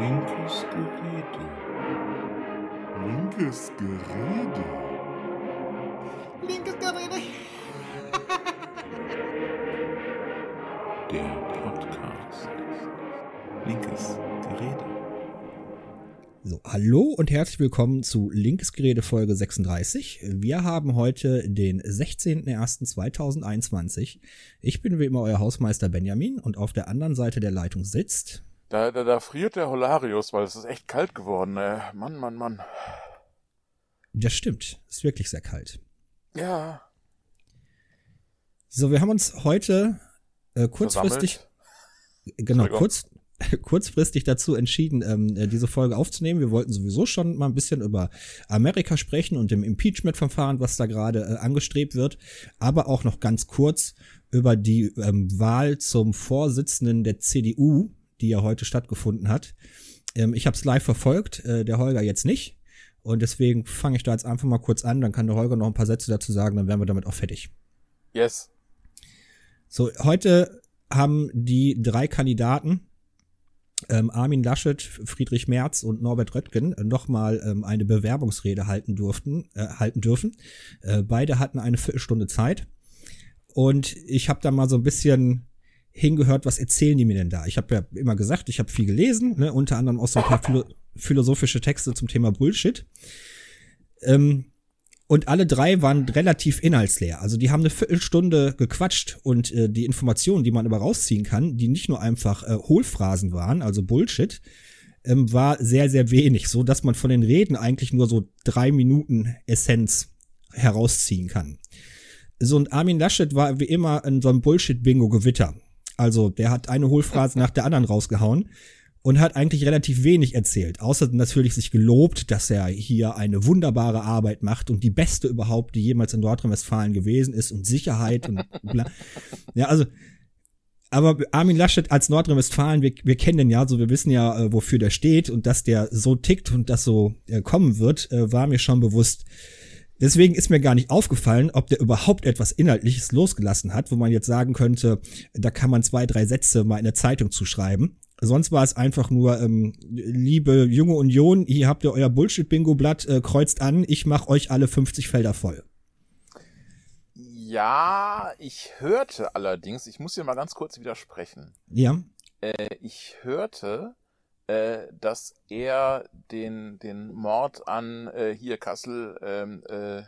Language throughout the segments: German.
Linkes Gerede. Linkes Gerede. Linkes Gerede. Der Podcast. Linkes Gerede. So, hallo und herzlich willkommen zu Linkes Gerede Folge 36. Wir haben heute den 16.01.2021. Ich bin wie immer euer Hausmeister Benjamin und auf der anderen Seite der Leitung sitzt. Da, da, da friert der Holarius, weil es ist echt kalt geworden. Ey. Mann, Mann, Mann. Das stimmt, ist wirklich sehr kalt. Ja. So, wir haben uns heute äh, kurzfristig, genau, kurz, kurzfristig dazu entschieden, ähm, äh, diese Folge aufzunehmen. Wir wollten sowieso schon mal ein bisschen über Amerika sprechen und dem Impeachment-Verfahren, was da gerade äh, angestrebt wird, aber auch noch ganz kurz über die ähm, Wahl zum Vorsitzenden der CDU, die ja heute stattgefunden hat. Ähm, ich habe es live verfolgt, äh, der Holger jetzt nicht. Und deswegen fange ich da jetzt einfach mal kurz an, dann kann der Holger noch ein paar Sätze dazu sagen, dann wären wir damit auch fertig. Yes. So, heute haben die drei Kandidaten, ähm, Armin Laschet, Friedrich Merz und Norbert Röttgen, äh, nochmal ähm, eine Bewerbungsrede halten durften, äh, halten dürfen. Äh, beide hatten eine Viertelstunde Zeit. Und ich habe da mal so ein bisschen hingehört, was erzählen die mir denn da? Ich habe ja immer gesagt, ich habe viel gelesen, ne, unter anderem auch so ein paar philo philosophische Texte zum Thema Bullshit. Ähm, und alle drei waren relativ inhaltsleer. Also die haben eine Viertelstunde gequatscht und äh, die Informationen, die man aber rausziehen kann, die nicht nur einfach äh, Hohlphrasen waren, also Bullshit, ähm, war sehr, sehr wenig, so dass man von den Reden eigentlich nur so drei Minuten Essenz herausziehen kann. So, und Armin Laschet war wie immer in so einem Bullshit-Bingo-Gewitter. Also, der hat eine Hohlphrase nach der anderen rausgehauen und hat eigentlich relativ wenig erzählt. Außer natürlich sich gelobt, dass er hier eine wunderbare Arbeit macht und die beste überhaupt, die jemals in Nordrhein-Westfalen gewesen ist und Sicherheit und bla. Ja, also, aber Armin Laschet als Nordrhein-Westfalen, wir, wir kennen den ja, so wir wissen ja, äh, wofür der steht und dass der so tickt und das so äh, kommen wird, äh, war mir schon bewusst. Deswegen ist mir gar nicht aufgefallen, ob der überhaupt etwas Inhaltliches losgelassen hat, wo man jetzt sagen könnte, da kann man zwei, drei Sätze mal in der Zeitung zuschreiben. Sonst war es einfach nur, ähm, liebe junge Union, hier habt ihr euer Bullshit-Bingo-Blatt, äh, kreuzt an, ich mach euch alle 50 Felder voll. Ja, ich hörte allerdings, ich muss hier mal ganz kurz widersprechen. Ja, Äh, ich hörte, äh, dass er den, den Mord an äh, hier Kassel, ähm, äh,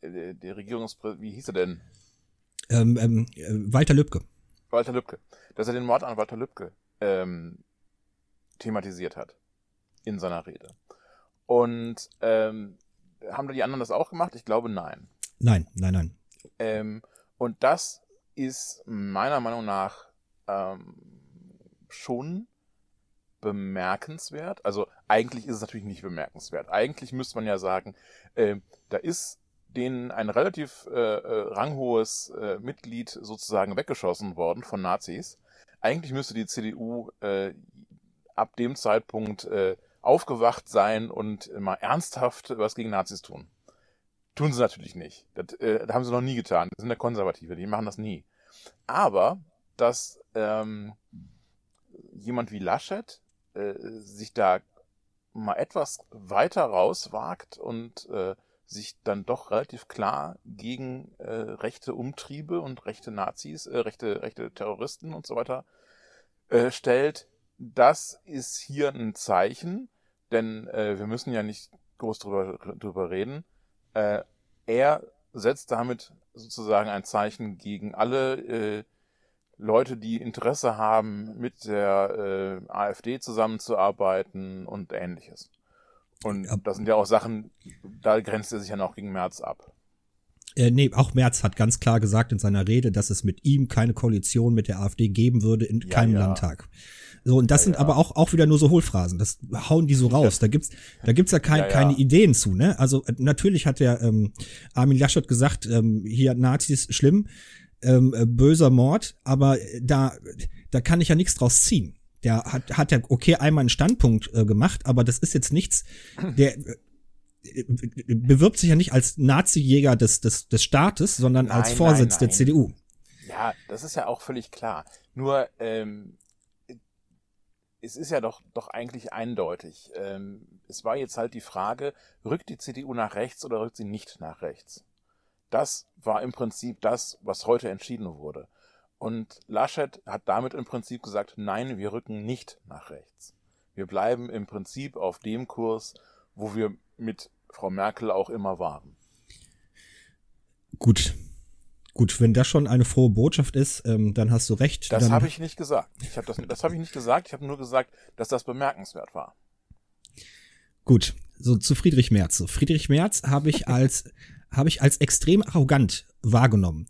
äh, der Regierungspräsident, wie hieß er denn? ähm, ähm, äh, Walter Lübcke. Walter Lübcke. Dass er den Mord an Walter Lübcke ähm, thematisiert hat in seiner Rede. Und ähm, haben da die anderen das auch gemacht? Ich glaube nein. Nein, nein, nein. Ähm, und das ist meiner Meinung nach ähm, schon bemerkenswert. Also eigentlich ist es natürlich nicht bemerkenswert. Eigentlich müsste man ja sagen, ähm, da ist denen ein relativ äh, äh, ranghohes äh, Mitglied sozusagen weggeschossen worden von Nazis. Eigentlich müsste die CDU äh, ab dem Zeitpunkt äh, aufgewacht sein und mal ernsthaft was gegen Nazis tun. Tun sie natürlich nicht. Das, äh, das haben sie noch nie getan. Das sind ja Konservative, die machen das nie. Aber, dass ähm, jemand wie Laschet äh, sich da mal etwas weiter rauswagt und äh, sich dann doch relativ klar gegen äh, rechte Umtriebe und rechte Nazis, äh, rechte, rechte Terroristen und so weiter äh, stellt, das ist hier ein Zeichen, denn äh, wir müssen ja nicht groß drüber, drüber reden. Äh, er setzt damit sozusagen ein Zeichen gegen alle äh, Leute, die Interesse haben, mit der äh, AfD zusammenzuarbeiten und ähnliches. Und Ja. das sind ja auch Sachen, da grenzt er sich ja noch gegen Merz ab. Äh, nee, auch Merz hat ganz klar gesagt in seiner Rede, dass es mit ihm keine Koalition mit der AfD geben würde in Ja, keinem ja. Landtag. So, und das Ja, sind aber auch, auch wieder nur so Hohlphrasen. Das hauen die so raus. Da gibt's, da gibt's ja, kein, keine Ideen zu, ne? Also, äh, natürlich hat der, ähm, Armin Laschet gesagt, ähm, hier Nazis schlimm, ähm, äh, böser Mord, aber äh, da, da kann ich ja nichts draus ziehen. Der hat, hat ja, okay, einmal einen Standpunkt äh, gemacht, aber das ist jetzt nichts, der, äh, bewirbt sich ja nicht als Nazi-Jäger des, des, des Staates, sondern als Nein, Vorsitz nein, der nein. CDU. Ja, das ist ja auch völlig klar. Nur ähm, es ist ja doch, doch eigentlich eindeutig. Ähm, es war jetzt halt die Frage, rückt die CDU nach rechts oder rückt sie nicht nach rechts? Das war im Prinzip das, was heute entschieden wurde. Und Laschet hat damit im Prinzip gesagt, nein, wir rücken nicht nach rechts. Wir bleiben im Prinzip auf dem Kurs, wo wir mit Frau Merkel auch immer waren. Gut. Gut, wenn das schon eine frohe Botschaft ist, ähm, dann hast du recht. Das habe ich nicht gesagt. Ich hab das das habe ich nicht gesagt. Ich habe nur gesagt, dass das bemerkenswert war. Gut, so zu Friedrich Merz. Friedrich Merz habe ich als habe ich als extrem arrogant wahrgenommen.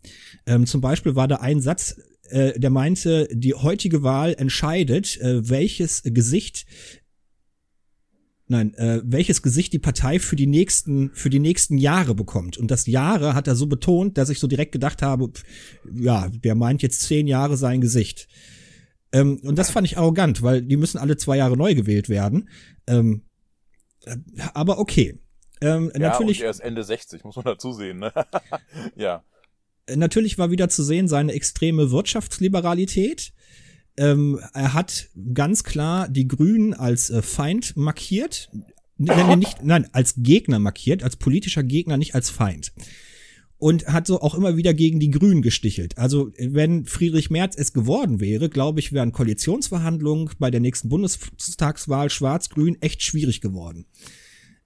Ähm, zum Beispiel war da ein Satz, äh, der meinte, die heutige Wahl entscheidet, äh, welches Gesicht Nein, äh, welches Gesicht die Partei für die nächsten für die nächsten Jahre bekommt. Und das Jahre hat er so betont, dass ich so direkt gedacht habe, pf, ja, der meint jetzt zehn Jahre sein Gesicht. Ähm, und das fand ich arrogant, weil die müssen alle zwei Jahre neu gewählt werden. Ähm, äh, aber okay. Ähm, Ja, natürlich, und er ist Ende 60, muss man dazu sehen. Ne? ja. natürlich war wieder zu sehen seine extreme Wirtschaftsliberalität. Ähm, er hat ganz klar die Grünen als äh, Feind markiert. Nein, nein, nicht, nein, als Gegner markiert, als politischer Gegner, nicht als Feind. Und hat so auch immer wieder gegen die Grünen gestichelt. Also, wenn Friedrich Merz es geworden wäre, glaube ich, wären Koalitionsverhandlungen bei der nächsten Bundestagswahl Schwarz-Grün echt schwierig geworden.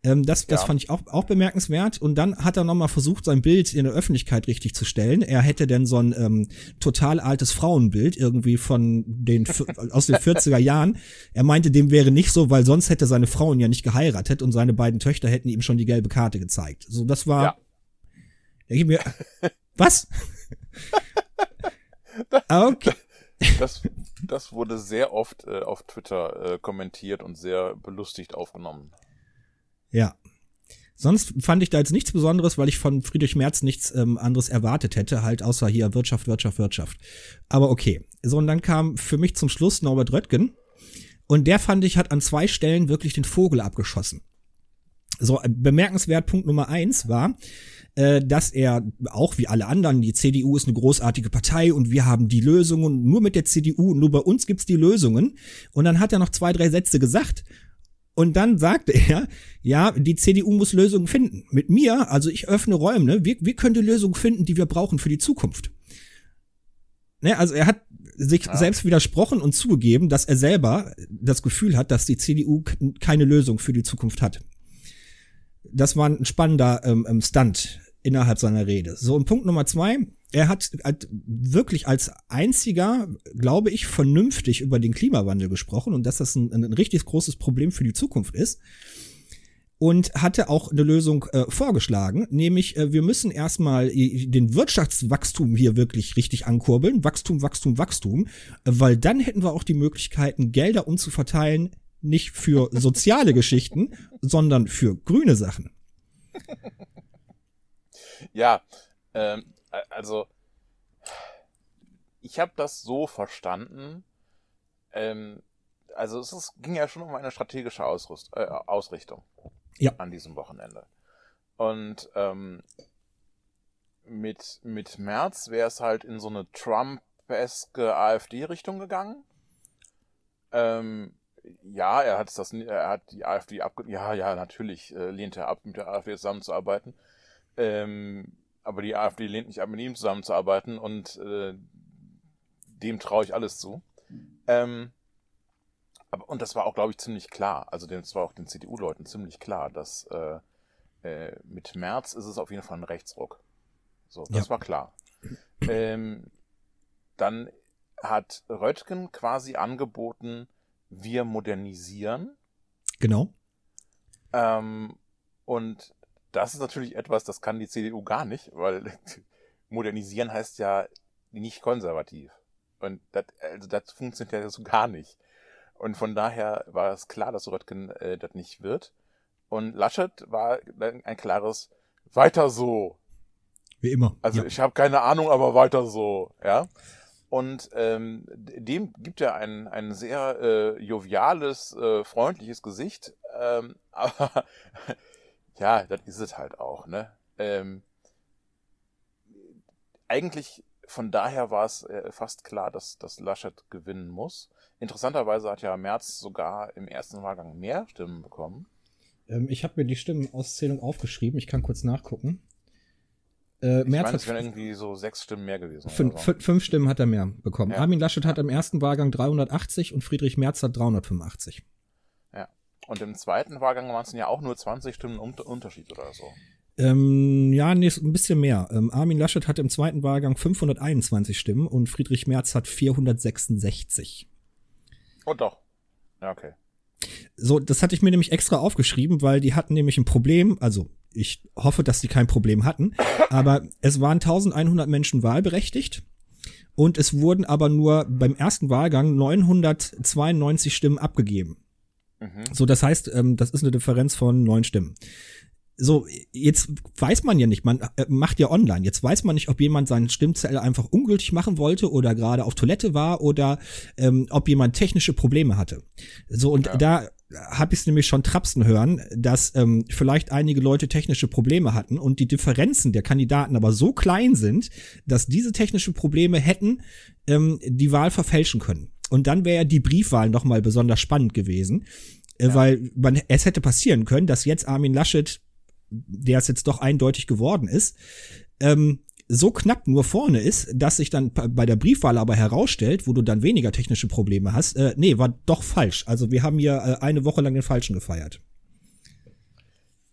Ähm, das, das Ja. fand ich auch, auch bemerkenswert. Und dann hat er nochmal versucht, sein Bild in der Öffentlichkeit richtig zu stellen. Er hätte denn so ein ähm, total altes Frauenbild irgendwie von den aus den 40er Jahren. Er meinte, dem wäre nicht so, weil sonst hätte seine Frauen ja nicht geheiratet und seine beiden Töchter hätten ihm schon die gelbe Karte gezeigt. So, das war. Ja. Da gib mir. Was? Okay. Das, das wurde sehr oft äh, auf Twitter äh, kommentiert und sehr belustigt aufgenommen. Ja. Sonst fand ich da jetzt nichts Besonderes, weil ich von Friedrich Merz nichts ähm, anderes erwartet hätte, halt außer hier Wirtschaft, Wirtschaft, Wirtschaft. Aber okay. So, und dann kam für mich zum Schluss Norbert Röttgen. Und der fand ich, hat an zwei Stellen wirklich den Vogel abgeschossen. So, äh, bemerkenswert Punkt Nummer eins war, äh, dass er auch wie alle anderen, die CDU ist eine großartige Partei und wir haben die Lösungen, nur mit der CDU, nur bei uns gibt's die Lösungen. Und dann hat er noch zwei, drei Sätze gesagt. Und dann sagte er, ja, die CDU muss Lösungen finden. Mit mir, also ich öffne Räume, wir, wir können die Lösung finden, die wir brauchen für die Zukunft. Ne, also er hat sich Ja. selbst widersprochen und zugegeben, dass er selber das Gefühl hat, dass die CDU keine Lösung für die Zukunft hat. Das war ein spannender ähm, ähm, Stunt innerhalb seiner Rede. So, und Punkt Nummer zwei, er hat wirklich als einziger, glaube ich, vernünftig über den Klimawandel gesprochen und dass das ein, ein richtig großes Problem für die Zukunft ist. Und hatte auch eine Lösung äh, vorgeschlagen, nämlich äh, wir müssen erstmal den Wirtschaftswachstum hier wirklich richtig ankurbeln. Wachstum, Wachstum, Wachstum, weil dann hätten wir auch die Möglichkeiten, Gelder umzuverteilen, nicht für soziale Geschichten, sondern für grüne Sachen. Ja, ähm, also ich habe das so verstanden. Ähm, also es ist, ging ja schon um eine strategische Ausrüst, äh, Ausrichtung Ja. an diesem Wochenende. Und ähm, mit, mit März wäre es halt in so eine Trump-eske AfD-Richtung gegangen. Ähm, ja, er hat das, er hat die AfD abge, ja, ja, natürlich äh, lehnt er ab, mit der AfD zusammenzuarbeiten. Ähm, aber die AfD lehnt nicht ab, mit ihm zusammenzuarbeiten und äh, dem traue ich alles zu. Ähm, aber, und das war auch, glaube ich, ziemlich klar. Also das war auch den CDU-Leuten ziemlich klar, dass äh, äh, mit März ist es auf jeden Fall ein Rechtsruck. So, das Ja. war klar. Ähm, dann hat Röttgen quasi angeboten, wir modernisieren. Genau. Ähm, und das ist natürlich etwas, das kann die CDU gar nicht, weil modernisieren heißt ja nicht konservativ. Und das, also das funktioniert ja so gar nicht. Und von daher war es klar, dass Röttgen äh, das nicht wird. Und Laschet war ein klares Weiter so. Wie immer. Also ja. ich habe keine Ahnung, aber weiter so, ja. Und ähm, dem gibt er ein, ein sehr äh, joviales, äh, freundliches Gesicht. Ähm, aber ja, das ist es halt auch, ne? Ähm, eigentlich von daher war es äh, fast klar, dass, dass Laschet gewinnen muss. Interessanterweise hat ja Merz sogar im ersten Wahlgang mehr Stimmen bekommen. Ähm, ich habe mir die Stimmenauszählung aufgeschrieben. Ich kann kurz nachgucken. Äh, ich Merz meine, es wären irgendwie so sechs Stimmen mehr gewesen. Fünf, so. fünf Stimmen hat er mehr bekommen. Ja. Armin Laschet hat im ersten Wahlgang 380 und Friedrich Merz hat 385. Und im zweiten Wahlgang waren es ja auch nur 20 Stimmen Unterschied oder so. Ähm, ja, nee, ein bisschen mehr. Ähm, Armin Laschet hat im zweiten Wahlgang 521 Stimmen und Friedrich Merz hat 466. Oh doch. Ja, okay. So, das hatte ich mir nämlich extra aufgeschrieben, weil die hatten nämlich ein Problem, also ich hoffe, dass die kein Problem hatten, aber es waren 1100 Menschen wahlberechtigt und es wurden aber nur beim ersten Wahlgang 992 Stimmen abgegeben. Mhm. So, das heißt, ähm, das ist eine Differenz von neun Stimmen so, jetzt weiß man ja nicht, man äh, macht ja online. Jetzt weiß man nicht, ob jemand seinen Stimmzettel einfach ungültig machen wollte oder gerade auf Toilette war oder ähm, ob jemand technische Probleme hatte. So, und ja. da habe ich es nämlich schon trapsen hören, dass ähm, vielleicht einige Leute technische Probleme hatten und die Differenzen der Kandidaten aber so klein sind, dass diese technische Probleme hätten ähm, die Wahl verfälschen können. Und dann wäre die Briefwahl nochmal besonders spannend gewesen. Äh, ja. Weil man, es hätte passieren können, dass jetzt Armin Laschet der es jetzt doch eindeutig geworden ist, ähm, so knapp nur vorne ist, dass sich dann bei der Briefwahl aber herausstellt, wo du dann weniger technische Probleme hast, äh, nee, war doch falsch. Also wir haben hier äh, eine Woche lang den Falschen gefeiert.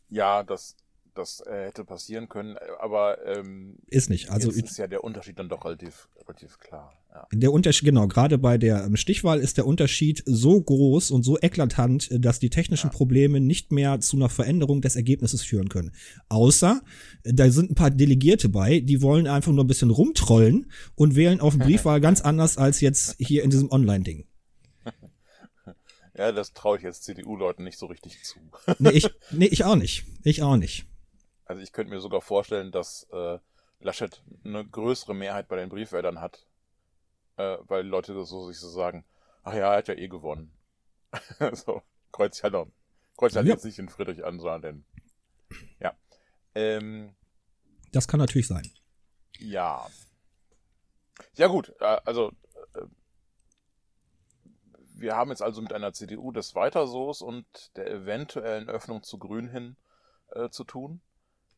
Ja, das, das äh, hätte passieren können, aber ähm, ist nicht. Also ist ja der Unterschied dann doch relativ, relativ klar. Ja. Der Unterschied, genau, gerade bei der ähm, Stichwahl ist der Unterschied so groß und so eklatant, äh, dass die technischen ja. Probleme nicht mehr zu einer Veränderung des Ergebnisses führen können. Außer, äh, da sind ein paar Delegierte bei, die wollen einfach nur ein bisschen rumtrollen und wählen auf Briefwahl ganz anders als jetzt hier in diesem Online-Ding. Ja, das traue ich jetzt CDU-Leuten nicht so richtig zu. nee, ich, nee, ich auch nicht. Ich auch nicht. Also ich könnte mir sogar vorstellen, dass äh, Laschet eine größere Mehrheit bei den Briefwählern hat, äh, weil Leute so sich so sagen, ach ja, er hat ja eh gewonnen. so, kreuz ja noch. Kreuz halt ja. jetzt nicht den Friedrich an, sondern den. Ja. Ähm, das kann natürlich sein. Ja. Ja gut, äh, also äh, wir haben jetzt also mit einer CDU des Weiterso's und der eventuellen Öffnung zu Grün hin äh, zu tun.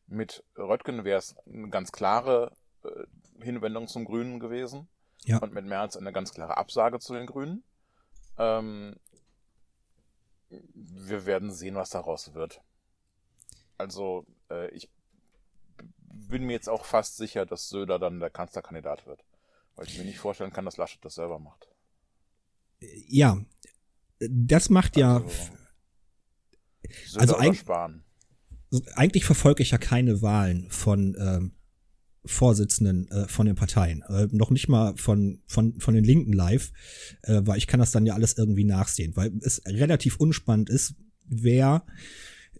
Mit Röttgen wäre es eine ganz klare äh, Hinwendung zum Grünen gewesen. Ja. Und mit Merz eine ganz klare Absage zu den Grünen. Ähm, wir werden sehen, was daraus wird. Also, äh, ich bin mir jetzt auch fast sicher, dass Söder dann der Kanzlerkandidat wird. Weil ich mir nicht vorstellen kann, dass Laschet das selber macht. Ja, das macht ja. Also, Söder also eigentlich. Sparen eigentlich verfolge ich ja keine Wahlen von ähm, Vorsitzenden äh, von den Parteien. Äh, noch nicht mal von, von, von den Linken live, äh, weil ich kann das dann ja alles irgendwie nachsehen, weil es relativ unspannend ist, wer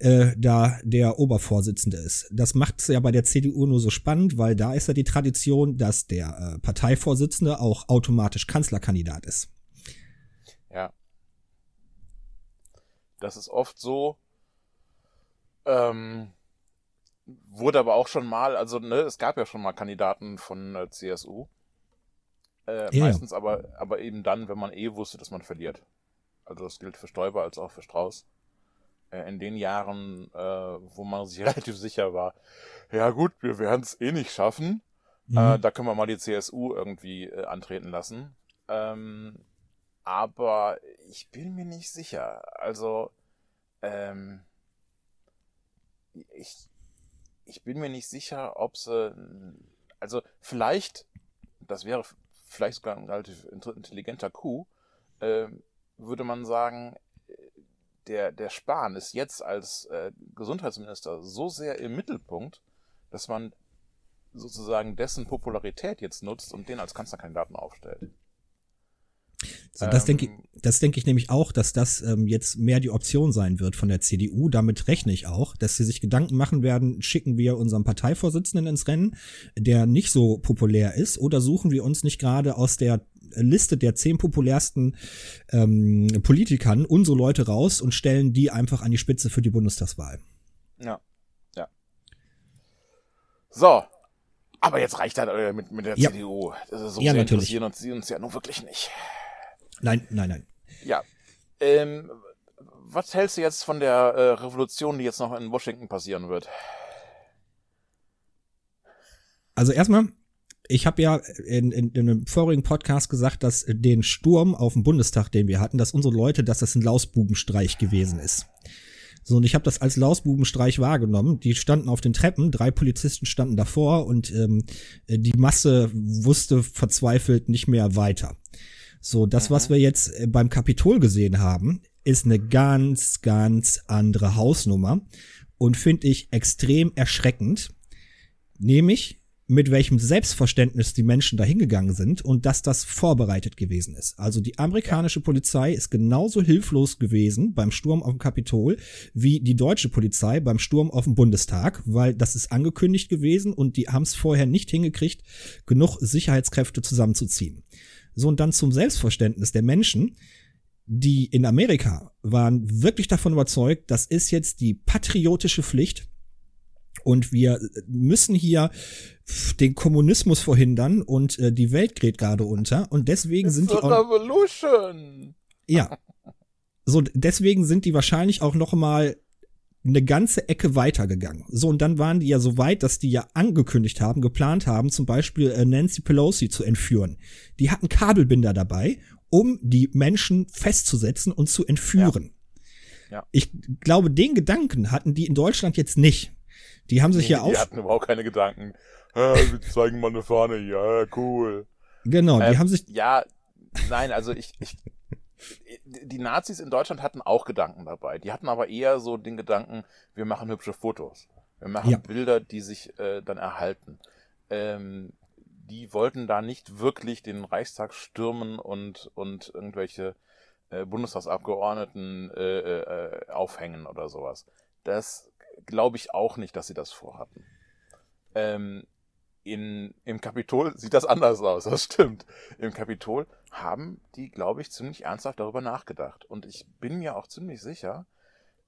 äh, da der Obervorsitzende ist. Das macht es ja bei der CDU nur so spannend, weil da ist ja die Tradition, dass der äh, Parteivorsitzende auch automatisch Kanzlerkandidat ist. Ja. Das ist oft so, ähm, wurde aber auch schon mal, also ne, es gab ja schon mal Kandidaten von äh, CSU. Äh, ja. Meistens aber, aber eben dann, wenn man eh wusste, dass man verliert. Also das gilt für Stoiber als auch für Strauß. Äh, in den Jahren, äh, wo man sich relativ sicher war, ja gut, wir werden es eh nicht schaffen. Mhm. Äh, da können wir mal die CSU irgendwie äh, antreten lassen. Ähm, aber ich bin mir nicht sicher. Also, ähm, ich, ich bin mir nicht sicher, ob sie, also vielleicht, das wäre vielleicht sogar ein relativ intelligenter Coup, äh, würde man sagen, der, der Spahn ist jetzt als äh, Gesundheitsminister so sehr im Mittelpunkt, dass man sozusagen dessen Popularität jetzt nutzt und den als Kanzlerkandidaten aufstellt. So, das denke ich, ähm. das denke ich nämlich auch, dass das ähm, jetzt mehr die Option sein wird von der CDU. Damit rechne ich auch, dass sie sich Gedanken machen werden, schicken wir unseren Parteivorsitzenden ins Rennen, der nicht so populär ist, oder suchen wir uns nicht gerade aus der Liste der zehn populärsten ähm, Politikern unsere Leute raus und stellen die einfach an die Spitze für die Bundestagswahl. Ja, ja. So, Aber jetzt reicht das äh, mit, mit der Ja. CDU. Das ist so Ja, sehr natürlich. interessieren uns, sie uns ja nun wirklich nicht. Nein, nein, nein. Ja. Ähm, was hältst du jetzt von der äh, Revolution, die jetzt noch in Washington passieren wird? Also erstmal, ich habe ja in, in, in einem vorigen Podcast gesagt, dass den Sturm auf dem Bundestag, den wir hatten, dass unsere Leute, dass das ein Lausbubenstreich gewesen ist. So, und ich habe das als Lausbubenstreich wahrgenommen. Die standen auf den Treppen, drei Polizisten standen davor und ähm, die Masse wusste verzweifelt nicht mehr weiter. So, das, was wir jetzt äh, beim Kapitol gesehen haben, ist eine ganz, ganz andere Hausnummer und finde ich extrem erschreckend. Nämlich, mit welchem Selbstverständnis die Menschen da hingegangen sind und dass das vorbereitet gewesen ist. Also die amerikanische Polizei ist genauso hilflos gewesen beim Sturm auf dem Kapitol wie die deutsche Polizei beim Sturm auf dem Bundestag, weil das ist angekündigt gewesen und die haben es vorher nicht hingekriegt, genug Sicherheitskräfte zusammenzuziehen. So und dann zum Selbstverständnis der Menschen, die in Amerika waren wirklich davon überzeugt, das ist jetzt die patriotische Pflicht, und wir müssen hier den Kommunismus verhindern und äh, die Welt gerät gerade unter. Und deswegen sind die It's a auch, Revolution! ja, so deswegen sind die wahrscheinlich auch noch mal eine ganze Ecke weitergegangen. So und dann waren die ja so weit, dass die ja angekündigt haben, geplant haben, zum Beispiel äh, Nancy Pelosi zu entführen. Die hatten Kabelbinder dabei, um die Menschen festzusetzen und zu entführen. Ja. Ich glaube, den Gedanken hatten die in Deutschland jetzt nicht. Die haben sich Nee, ja die auf hatten überhaupt keine Gedanken. Ah, wir zeigen mal eine Fahne, ja, cool. Genau, die Ähm, haben sich. Ja, nein, also ich, ich, die Nazis in Deutschland hatten auch Gedanken dabei. Die hatten aber eher so den Gedanken, wir machen hübsche Fotos. Wir machen Ja. Bilder, die sich äh, dann erhalten. Ähm, die wollten da nicht wirklich den Reichstag stürmen und, und irgendwelche äh, Bundestagsabgeordneten äh, äh, aufhängen oder sowas. Das glaube ich auch nicht, dass sie das vorhatten. Ähm, in, Im Kapitol sieht das anders aus, das stimmt. Im Kapitol haben die, glaube ich, ziemlich ernsthaft darüber nachgedacht. Und ich bin mir auch ziemlich sicher,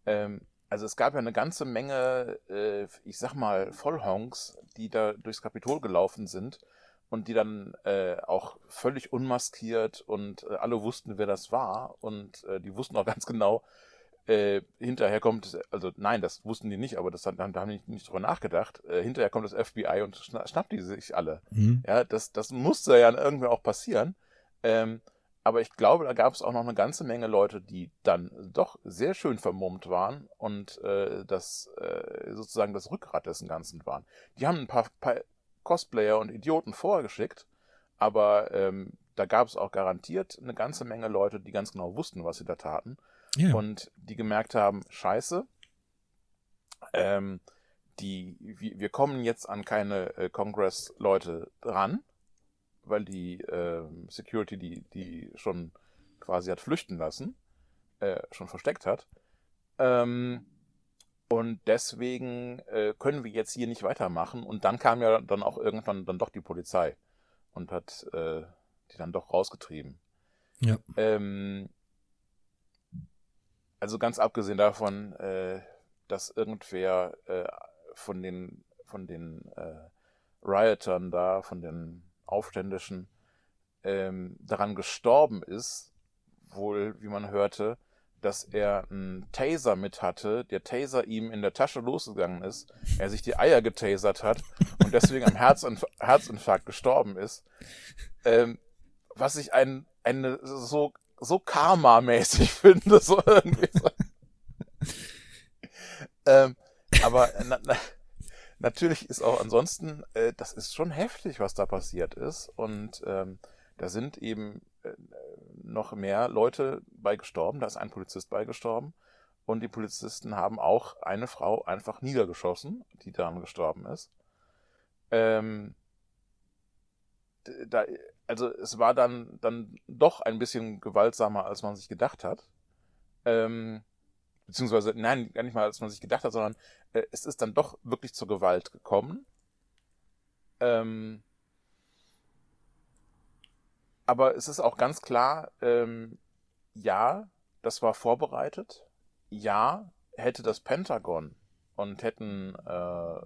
ähm, also es gab ja eine ganze Menge, äh, ich sag mal, Vollhonks, die da durchs Kapitol gelaufen sind und die dann äh, auch völlig unmaskiert und äh, alle wussten, wer das war und äh, die wussten auch ganz genau, äh, hinterher kommt, also nein, das wussten die nicht, aber das, da haben die nicht, drüber nachgedacht. Äh, hinterher kommt das FBI und schna schnappt die sich alle. Hm, Ja, das, das musste ja irgendwie auch passieren. Ähm, aber ich glaube, da gab es auch noch eine ganze Menge Leute, die dann doch sehr schön vermummt waren und äh, das äh, sozusagen das Rückgrat dessen Ganzen waren. Die haben ein paar, paar Cosplayer und Idioten vorgeschickt, aber ähm, da gab es auch garantiert eine ganze Menge Leute, die ganz genau wussten, was sie da taten ja. und die gemerkt haben, scheiße, ähm, die, wir, wir kommen jetzt an keine äh, Congress-Leute ran, weil die ähm, Security die, die schon quasi hat flüchten lassen, äh, schon versteckt hat. Ähm, und deswegen äh, können wir jetzt hier nicht weitermachen. Und dann kam ja dann auch irgendwann dann doch die Polizei und hat äh, die dann doch rausgetrieben. Ja. Ähm, also ganz abgesehen davon, äh, dass irgendwer äh, von den von den äh, Riotern da, von den Aufständischen, ähm, daran gestorben ist, wohl, wie man hörte, dass er einen Taser mit hatte, der Taser ihm in der Tasche losgegangen ist, er sich die Eier getasert hat und deswegen am Herzinf Herzinfarkt gestorben ist. Ähm, was ich ein, eine so, so Karma-mäßig finde, so irgendwie so. ähm, aber na, na, natürlich ist auch ansonsten, äh, das ist schon heftig, was da passiert ist. Und ähm, da sind eben äh, noch mehr Leute bei gestorben. Da ist ein Polizist bei gestorben. Und die Polizisten haben auch eine Frau einfach niedergeschossen, die daran gestorben ist. Ähm, da, also es war dann, dann doch ein bisschen gewaltsamer, als man sich gedacht hat. Ähm, beziehungsweise, nein, gar nicht mal, als man sich gedacht hat, sondern äh, es ist dann doch wirklich zur Gewalt gekommen. Ähm, aber es ist auch ganz klar, ähm, ja, das war vorbereitet. Ja, hätte das Pentagon und hätten äh,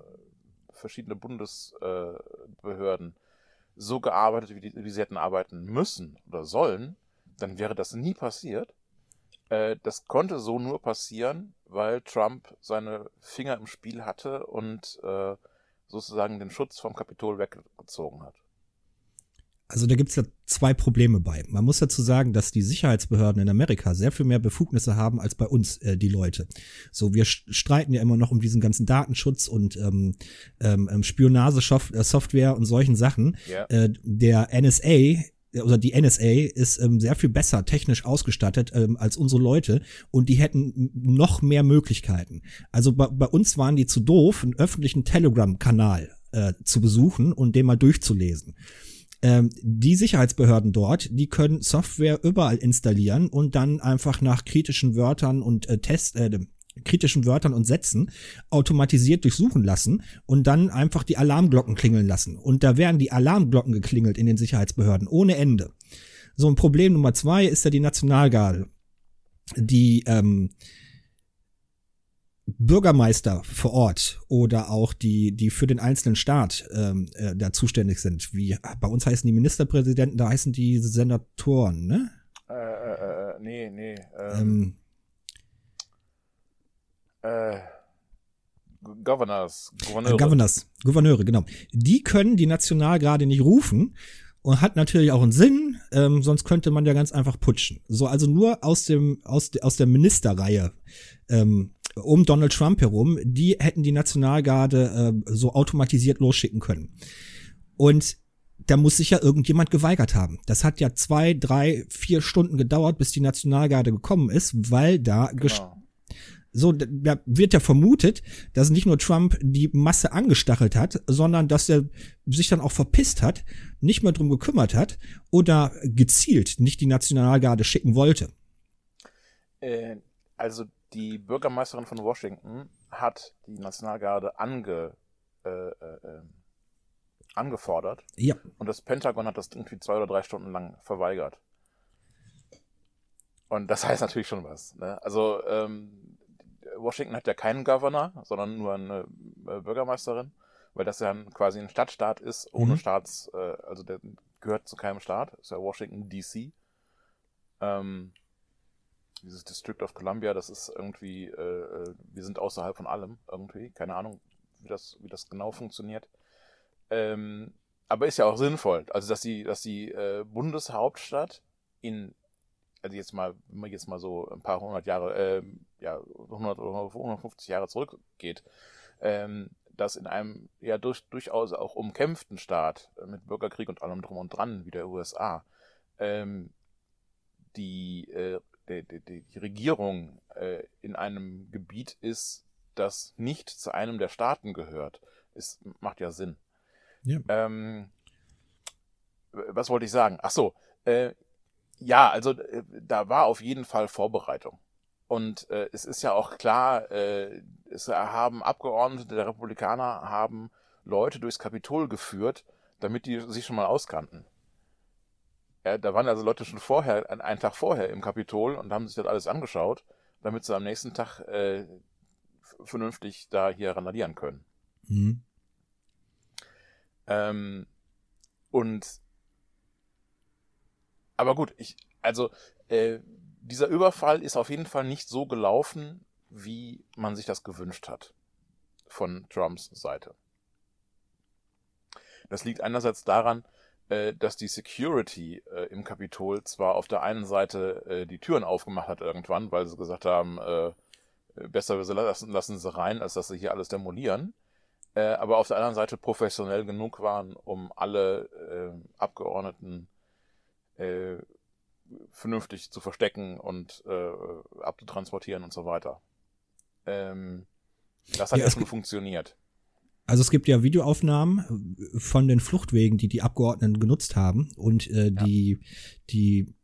verschiedene Bundesbehörden so gearbeitet, wie, die, wie sie hätten arbeiten müssen oder sollen, dann wäre das nie passiert. Äh, das konnte so nur passieren, weil Trump seine Finger im Spiel hatte und äh, sozusagen den Schutz vom Kapitol weggezogen hat. Also da gibt's ja zwei Probleme bei. Man muss dazu sagen, dass die Sicherheitsbehörden in Amerika sehr viel mehr Befugnisse haben als bei uns äh, die Leute. So, wir streiten ja immer noch um diesen ganzen Datenschutz und ähm, ähm, Spionagesoftware äh, und solchen Sachen. Ja. Äh, der NSA oder die NSA ist ähm, sehr viel besser technisch ausgestattet ähm, als unsere Leute und die hätten noch mehr Möglichkeiten. Also bei, bei uns waren die zu doof, einen öffentlichen Telegram-Kanal äh, zu besuchen und den mal durchzulesen ähm, die Sicherheitsbehörden dort, die können Software überall installieren und dann einfach nach kritischen Wörtern und äh, Test, äh, kritischen Wörtern und Sätzen automatisiert durchsuchen lassen und dann einfach die Alarmglocken klingeln lassen. Und da werden die Alarmglocken geklingelt in den Sicherheitsbehörden ohne Ende. So ein Problem Nummer zwei ist ja die Nationalgarde, die ähm, Bürgermeister vor Ort oder auch die, die für den einzelnen Staat ähm, äh, da zuständig sind. Wie bei uns heißen die Ministerpräsidenten, da heißen die Senatoren, ne? Äh, äh, äh, nee, nee. Ähm, äh, Governors, Gouverneure. Äh, Governors, Gouverneure, genau. Die können die Nationalgarde nicht rufen und hat natürlich auch einen Sinn, ähm, sonst könnte man ja ganz einfach putschen. So, also nur aus dem, aus, de, aus der Ministerreihe ähm, um Donald Trump herum, die hätten die Nationalgarde äh, so automatisiert losschicken können. Und da muss sich ja irgendjemand geweigert haben. Das hat ja zwei, drei, vier Stunden gedauert, bis die Nationalgarde gekommen ist, weil da Genau. So, da wird ja vermutet, dass nicht nur Trump die Masse angestachelt hat, sondern dass er sich dann auch verpisst hat, nicht mehr drum gekümmert hat oder gezielt nicht die Nationalgarde schicken wollte. Äh, also die Bürgermeisterin von Washington hat die Nationalgarde ange, äh, äh, äh, angefordert Ja, und das Pentagon hat das irgendwie zwei oder drei Stunden lang verweigert. Und das heißt natürlich schon was. Ne? Also ähm, Washington hat ja keinen Governor, sondern nur eine äh, Bürgermeisterin, weil das ja quasi ein Stadtstaat ist, ohne Mhm. Staats, äh, also der gehört zu keinem Staat, ist ja Washington DC. Ähm, dieses District of Columbia, das ist irgendwie, äh, äh, wir sind außerhalb von allem irgendwie, keine Ahnung, wie das, wie das genau funktioniert. Ähm, aber ist ja auch sinnvoll, also dass die, dass die äh, Bundeshauptstadt in, also jetzt mal, wenn man jetzt mal so ein paar hundert Jahre, ähm, ja, 100 oder 150 Jahre zurückgeht, ähm, dass in einem ja durch, durchaus auch umkämpften Staat äh, mit Bürgerkrieg und allem drum und dran wie der USA ähm, die, äh, die, die, die Regierung äh, in einem Gebiet ist, das nicht zu einem der Staaten gehört. Es macht ja Sinn. Ja. Ähm, was wollte ich sagen? Ach so, äh, ja, also äh, da war auf jeden Fall Vorbereitung. Und äh, es ist ja auch klar, äh, es haben Abgeordnete der Republikaner haben Leute durchs Kapitol geführt, damit die sich schon mal auskannten. Ja, da waren also Leute schon vorher, ein- einen Tag vorher im Kapitol und haben sich das alles angeschaut, damit sie am nächsten Tag äh, vernünftig da hier randalieren können. Mhm. Ähm, und aber gut, ich, also äh, dieser Überfall ist auf jeden Fall nicht so gelaufen, wie man sich das gewünscht hat von Trumps Seite. Das liegt einerseits daran, äh, dass die Security äh, im Kapitol zwar auf der einen Seite äh, die Türen aufgemacht hat irgendwann, weil sie gesagt haben, besser wir lassen, lassen sie rein, als dass sie hier alles demolieren aber auf der anderen Seite professionell genug waren, um alle Abgeordneten vernünftig zu verstecken und äh, abzutransportieren und so weiter. Ähm, das hat Ja, ja, gibt- funktioniert. Also es gibt ja Videoaufnahmen äh, von den Fluchtwegen, die die Abgeordneten genutzt haben und äh, die die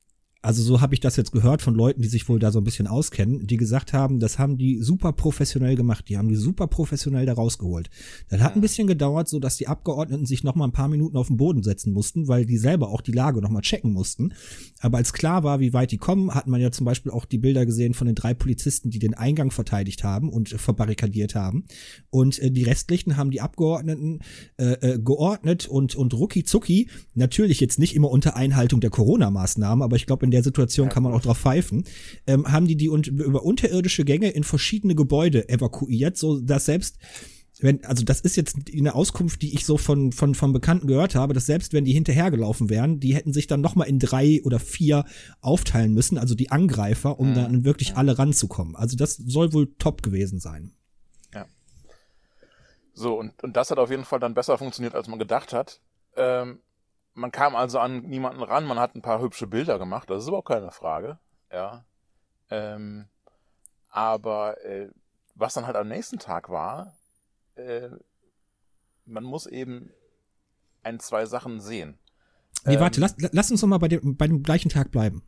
Also so habe ich das jetzt gehört von Leuten, die sich wohl da so ein bisschen auskennen, die gesagt haben, das haben die super professionell gemacht, die haben die super professionell da rausgeholt. Das hat ein bisschen gedauert, so dass die Abgeordneten sich noch mal ein paar Minuten auf den Boden setzen mussten, weil die selber auch die Lage noch mal checken mussten. Aber als klar war, wie weit die kommen, hat man ja zum Beispiel auch die Bilder gesehen von den drei Polizisten, die den Eingang verteidigt haben und äh, verbarrikadiert haben. Und äh, die restlichen haben die Abgeordneten äh, äh, geordnet und und rucki zucki natürlich jetzt nicht immer unter Einhaltung der Corona-Maßnahmen, aber ich glaube in der Situation Ja, kann man auch drauf pfeifen, ähm, haben die die un über unterirdische Gänge in verschiedene Gebäude evakuiert, so dass selbst wenn, also das ist jetzt eine Auskunft, die ich so von, von, von Bekannten gehört habe, dass selbst wenn die hinterhergelaufen wären, die hätten sich dann nochmal in drei oder vier aufteilen müssen, also die Angreifer, um Mhm. dann wirklich alle ranzukommen. Also das soll wohl top gewesen sein. So, und, und das hat auf jeden Fall dann besser funktioniert, als man gedacht hat. Ähm, man kam also an niemanden ran, man hat ein paar hübsche Bilder gemacht, das ist überhaupt keine Frage. Ja. Ähm, aber äh, was dann halt am nächsten Tag war, äh, man muss eben ein, zwei Sachen sehen. Nee, Ähm, warte, lass, lass uns noch mal bei dem, bei dem gleichen Tag bleiben.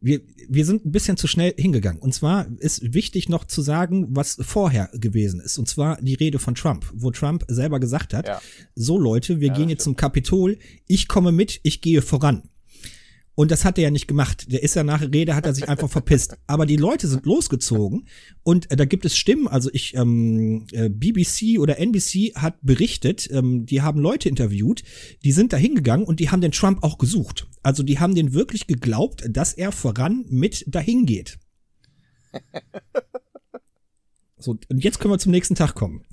Wir, wir sind ein bisschen zu schnell hingegangen. Und zwar ist wichtig noch zu sagen, was vorher gewesen ist. Und zwar die Rede von Trump, wo Trump selber gesagt hat, Ja. so Leute, wir Ja, gehen jetzt zum Kapitol, ich komme mit, ich gehe voran. Und das hat er ja nicht gemacht. Der ist ja nach Rede, hat er sich einfach verpisst. Aber die Leute sind losgezogen und äh, da gibt es Stimmen, also ich, ähm, äh, BBC oder NBC hat berichtet, ähm, die haben Leute interviewt, die sind da hingegangen und die haben den Trump auch gesucht. Also die haben den wirklich geglaubt, dass er voran mit dahin geht. So, und jetzt können wir zum nächsten Tag kommen.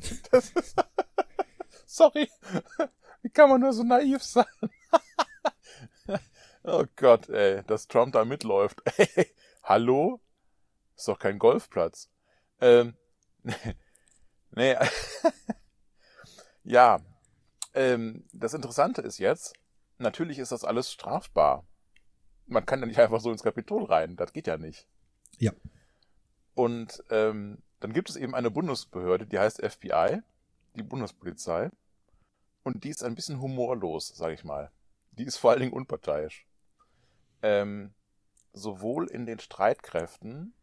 Sorry, wie kann man nur so naiv sein? Oh Gott, ey, dass Trump da mitläuft. Ey, hallo? Ist doch kein Golfplatz. Ähm, nee, ja, ähm, das Interessante ist jetzt, natürlich ist das alles strafbar. Man kann ja nicht einfach so ins Kapitol rein, das geht ja nicht. Ja. Und ähm, dann gibt es eben eine Bundesbehörde, die heißt FBI, die Bundespolizei. Und die ist ein bisschen humorlos, sage ich mal. Die ist vor allen Dingen unparteiisch. Ähm, sowohl in den Streitkräften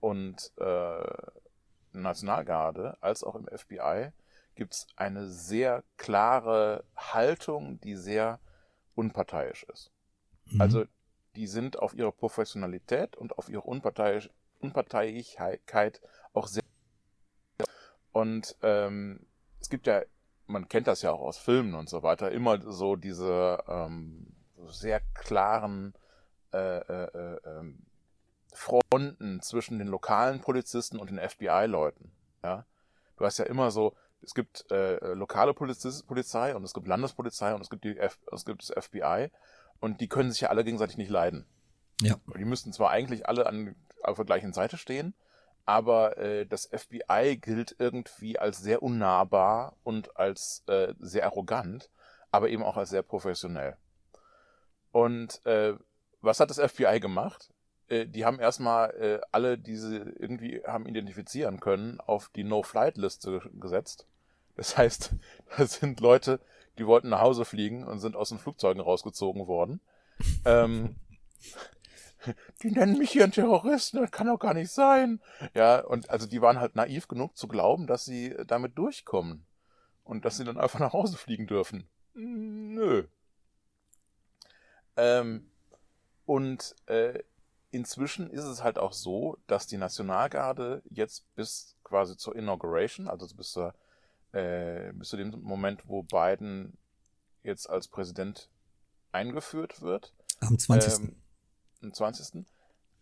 und äh, Nationalgarde als auch im FBI gibt es eine sehr klare Haltung, die sehr unparteiisch ist. Mhm. Also die sind auf ihre Professionalität und auf ihre Unparteiisch Unparteilichkeit auch sehr. Und ähm, es gibt ja, man kennt das ja auch aus Filmen und so weiter, immer so diese ähm, sehr klaren äh, äh, äh, ähm, Fronten zwischen den lokalen Polizisten und den FBI-Leuten. Ja? Du hast ja immer so, es gibt äh, lokale Poliz Polizei und es gibt Landespolizei und es gibt, die F es gibt das FBI und die können sich ja alle gegenseitig nicht leiden. Ja. Die müssten zwar eigentlich alle an, auf der gleichen Seite stehen, aber äh, das FBI gilt irgendwie als sehr unnahbar und als äh, sehr arrogant, aber eben auch als sehr professionell. Und äh, was hat das FBI gemacht? Äh, die haben erstmal äh, alle diese irgendwie haben identifizieren können auf die No-Flight-Liste gesetzt. Das heißt, da sind Leute, die wollten nach Hause fliegen und sind aus den Flugzeugen rausgezogen worden. ähm, die nennen mich hier einen Terroristen, das kann doch gar nicht sein. Ja, und also die waren halt naiv genug zu glauben, dass sie damit durchkommen. Und dass sie dann einfach nach Hause fliegen dürfen. Nö. Ähm, und äh, inzwischen ist es halt auch so, dass die Nationalgarde jetzt bis quasi zur Inauguration, also bis, zur, äh, bis zu dem Moment, wo Biden jetzt als Präsident eingeführt wird, Am 20. ähm, am 20.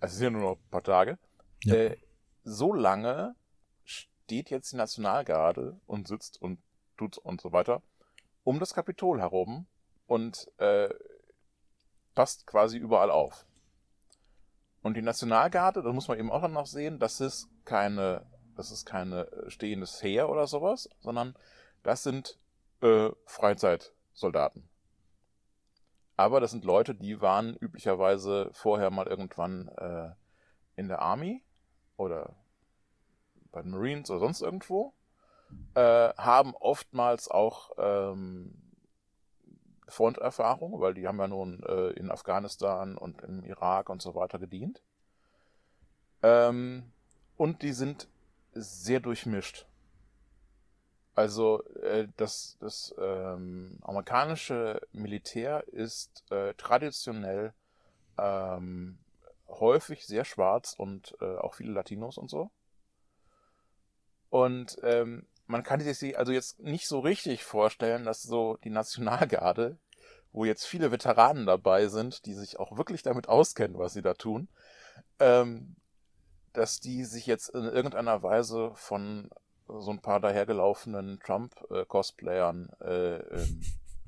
Also es sind ja nur noch ein paar Tage. Ja. Äh, so lange steht jetzt die Nationalgarde und sitzt und tut und so weiter um das Kapitol herum und äh, passt quasi überall auf. Und die Nationalgarde, da muss man eben auch noch sehen, das ist keine, das ist keine äh, stehendes Heer oder sowas, sondern das sind äh, Freizeitsoldaten. Aber das sind Leute, die waren üblicherweise vorher mal irgendwann äh, in der Army oder bei den Marines oder sonst irgendwo, äh, haben oftmals auch ähm, Fronterfahrung, weil die haben ja nun äh, in Afghanistan und im Irak und so weiter gedient. Ähm, und die sind sehr durchmischt. Also äh, das, das ähm, amerikanische Militär ist äh, traditionell ähm, häufig sehr schwarz und äh, auch viele Latinos und so. Und ähm, man kann sich also jetzt nicht so richtig vorstellen, dass so die Nationalgarde, wo jetzt viele Veteranen dabei sind, die sich auch wirklich damit auskennen, was sie da tun, ähm, dass die sich jetzt in irgendeiner Weise von so ein paar dahergelaufenen Trump-Cosplayern äh, äh,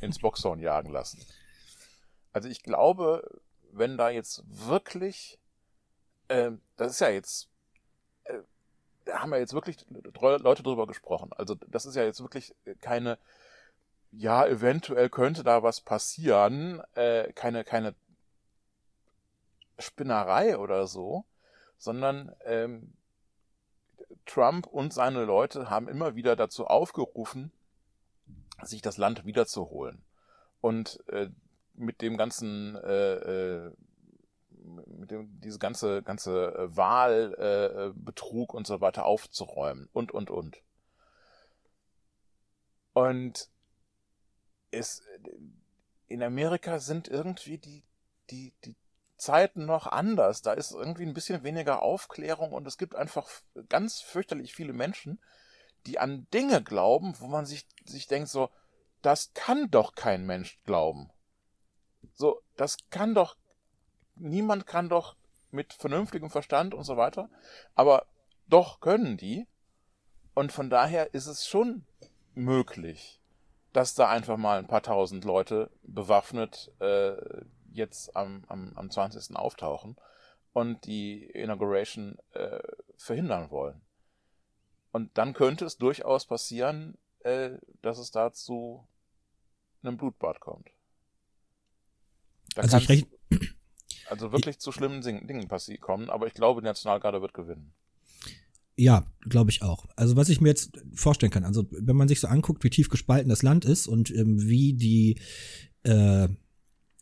ins Boxhorn jagen lassen. Also ich glaube, wenn da jetzt wirklich, äh, das ist ja jetzt, da haben wir jetzt wirklich Leute drüber gesprochen. Also das ist ja jetzt wirklich keine, ja, eventuell könnte da was passieren, äh, keine, keine Spinnerei oder so, sondern ähm, Trump und seine Leute haben immer wieder dazu aufgerufen, sich das Land wiederzuholen. Und äh, mit dem ganzen, äh, äh, mit dem, diese ganze, ganze Wahlbetrug äh, und so weiter aufzuräumen und, und, und. Und es, in Amerika sind irgendwie die, die, die Zeiten noch anders. Da ist irgendwie ein bisschen weniger Aufklärung und es gibt einfach ganz fürchterlich viele Menschen, die an Dinge glauben, wo man sich, sich denkt so, das kann doch kein Mensch glauben. So, das kann doch, niemand kann doch mit vernünftigem Verstand und so weiter, aber doch können die. Und von daher ist es schon möglich, dass da einfach mal ein paar tausend Leute bewaffnet äh, jetzt am, am, am 20. auftauchen und die Inauguration äh, verhindern wollen. Und dann könnte es durchaus passieren, äh, dass es dazu einem Blutbad kommt. Da also ich recht... also wirklich ich... zu schlimmen Dingen passieren kommen, aber ich glaube, die Nationalgarde wird gewinnen. Ja, glaube ich auch. Also was ich mir jetzt vorstellen kann, also wenn man sich so anguckt, wie tief gespalten das Land ist und ähm, wie die äh,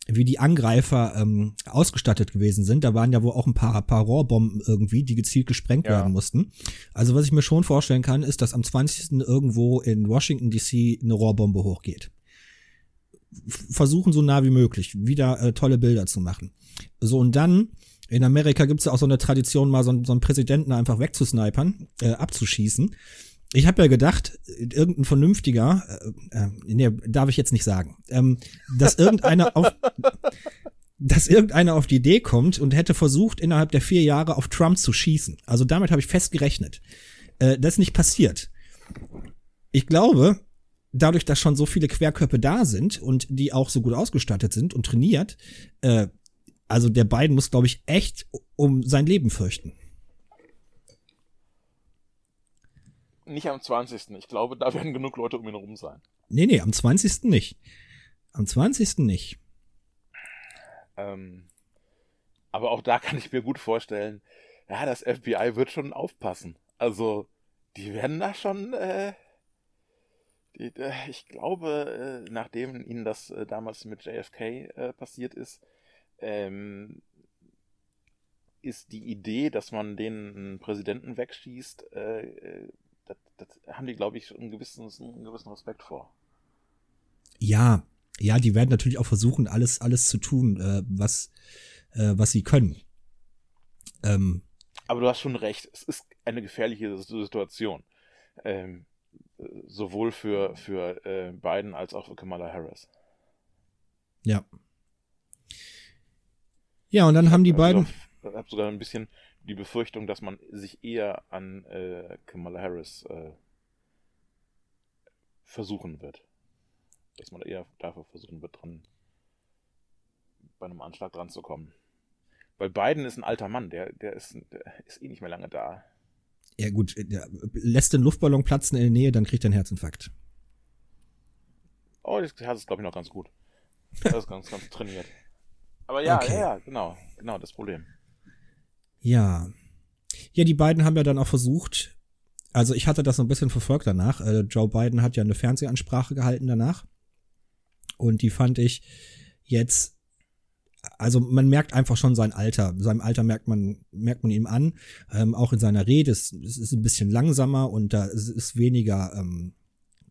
wie die Angreifer ähm, ausgestattet gewesen sind. Da waren ja wohl auch ein paar, paar Rohrbomben irgendwie, die gezielt gesprengt ja. werden mussten. Also was ich mir schon vorstellen kann, ist, dass am 20. irgendwo in Washington DC eine Rohrbombe hochgeht. Versuchen so nah wie möglich, wieder äh, tolle Bilder zu machen. So und dann in Amerika gibt's ja auch so eine Tradition, mal so, so einen Präsidenten einfach wegzusnipern, äh, abzuschießen ich habe ja gedacht, irgendein vernünftiger, äh, äh, nee, darf ich jetzt nicht sagen, ähm, dass irgendeiner auf, dass irgendeiner auf die Idee kommt und hätte versucht, innerhalb der vier Jahre auf Trump zu schießen. Also damit habe ich fest gerechnet. Äh, das ist nicht passiert. Ich glaube, dadurch, dass schon so viele Querköpfe da sind und die auch so gut ausgestattet sind und trainiert, äh, also der beiden muss, glaube ich, echt um sein Leben fürchten. Nicht am 20. Ich glaube, da werden genug Leute um ihn herum sein. Nee, nee, am 20. nicht. Am 20. nicht. Ähm, aber auch da kann ich mir gut vorstellen, ja, das FBI wird schon aufpassen. Also, die werden da schon, äh, äh, ich glaube, äh, nachdem ihnen das äh, damals mit JFK äh, passiert ist, ähm, ist die Idee, dass man den Präsidenten wegschießt, äh, äh das, das haben die, glaube ich, einen gewissen, einen gewissen Respekt vor. Ja, ja, die werden natürlich auch versuchen, alles, alles zu tun, äh, was, äh, was sie können. Ähm, Aber du hast schon recht, es ist eine gefährliche Situation. Ähm, sowohl für, für äh, Biden als auch für Kamala Harris. Ja. Ja, und dann haben die beiden. Ich habe sogar ein bisschen die Befürchtung, dass man sich eher an äh, Kamala Harris äh, versuchen wird. Dass man eher dafür versuchen wird, dran bei einem Anschlag dran zu kommen. Weil Biden ist ein alter Mann, der, der, ist, der ist eh nicht mehr lange da. Ja, gut, der lässt den Luftballon platzen in der Nähe, dann kriegt er einen Herzinfarkt. Oh, das Herz ist, glaube ich, noch ganz gut. Das ist ganz, ganz trainiert. Aber ja, okay. ja, ja, genau, genau das Problem. Ja. Ja, die beiden haben ja dann auch versucht, also ich hatte das so ein bisschen verfolgt danach. Äh, Joe Biden hat ja eine Fernsehansprache gehalten danach Und die fand ich jetzt, also man merkt einfach schon sein Alter. Seinem Alter merkt man, merkt man ihm an. Ähm, auch in seiner Rede, es, es ist ein bisschen langsamer und da ist, ist weniger, ähm,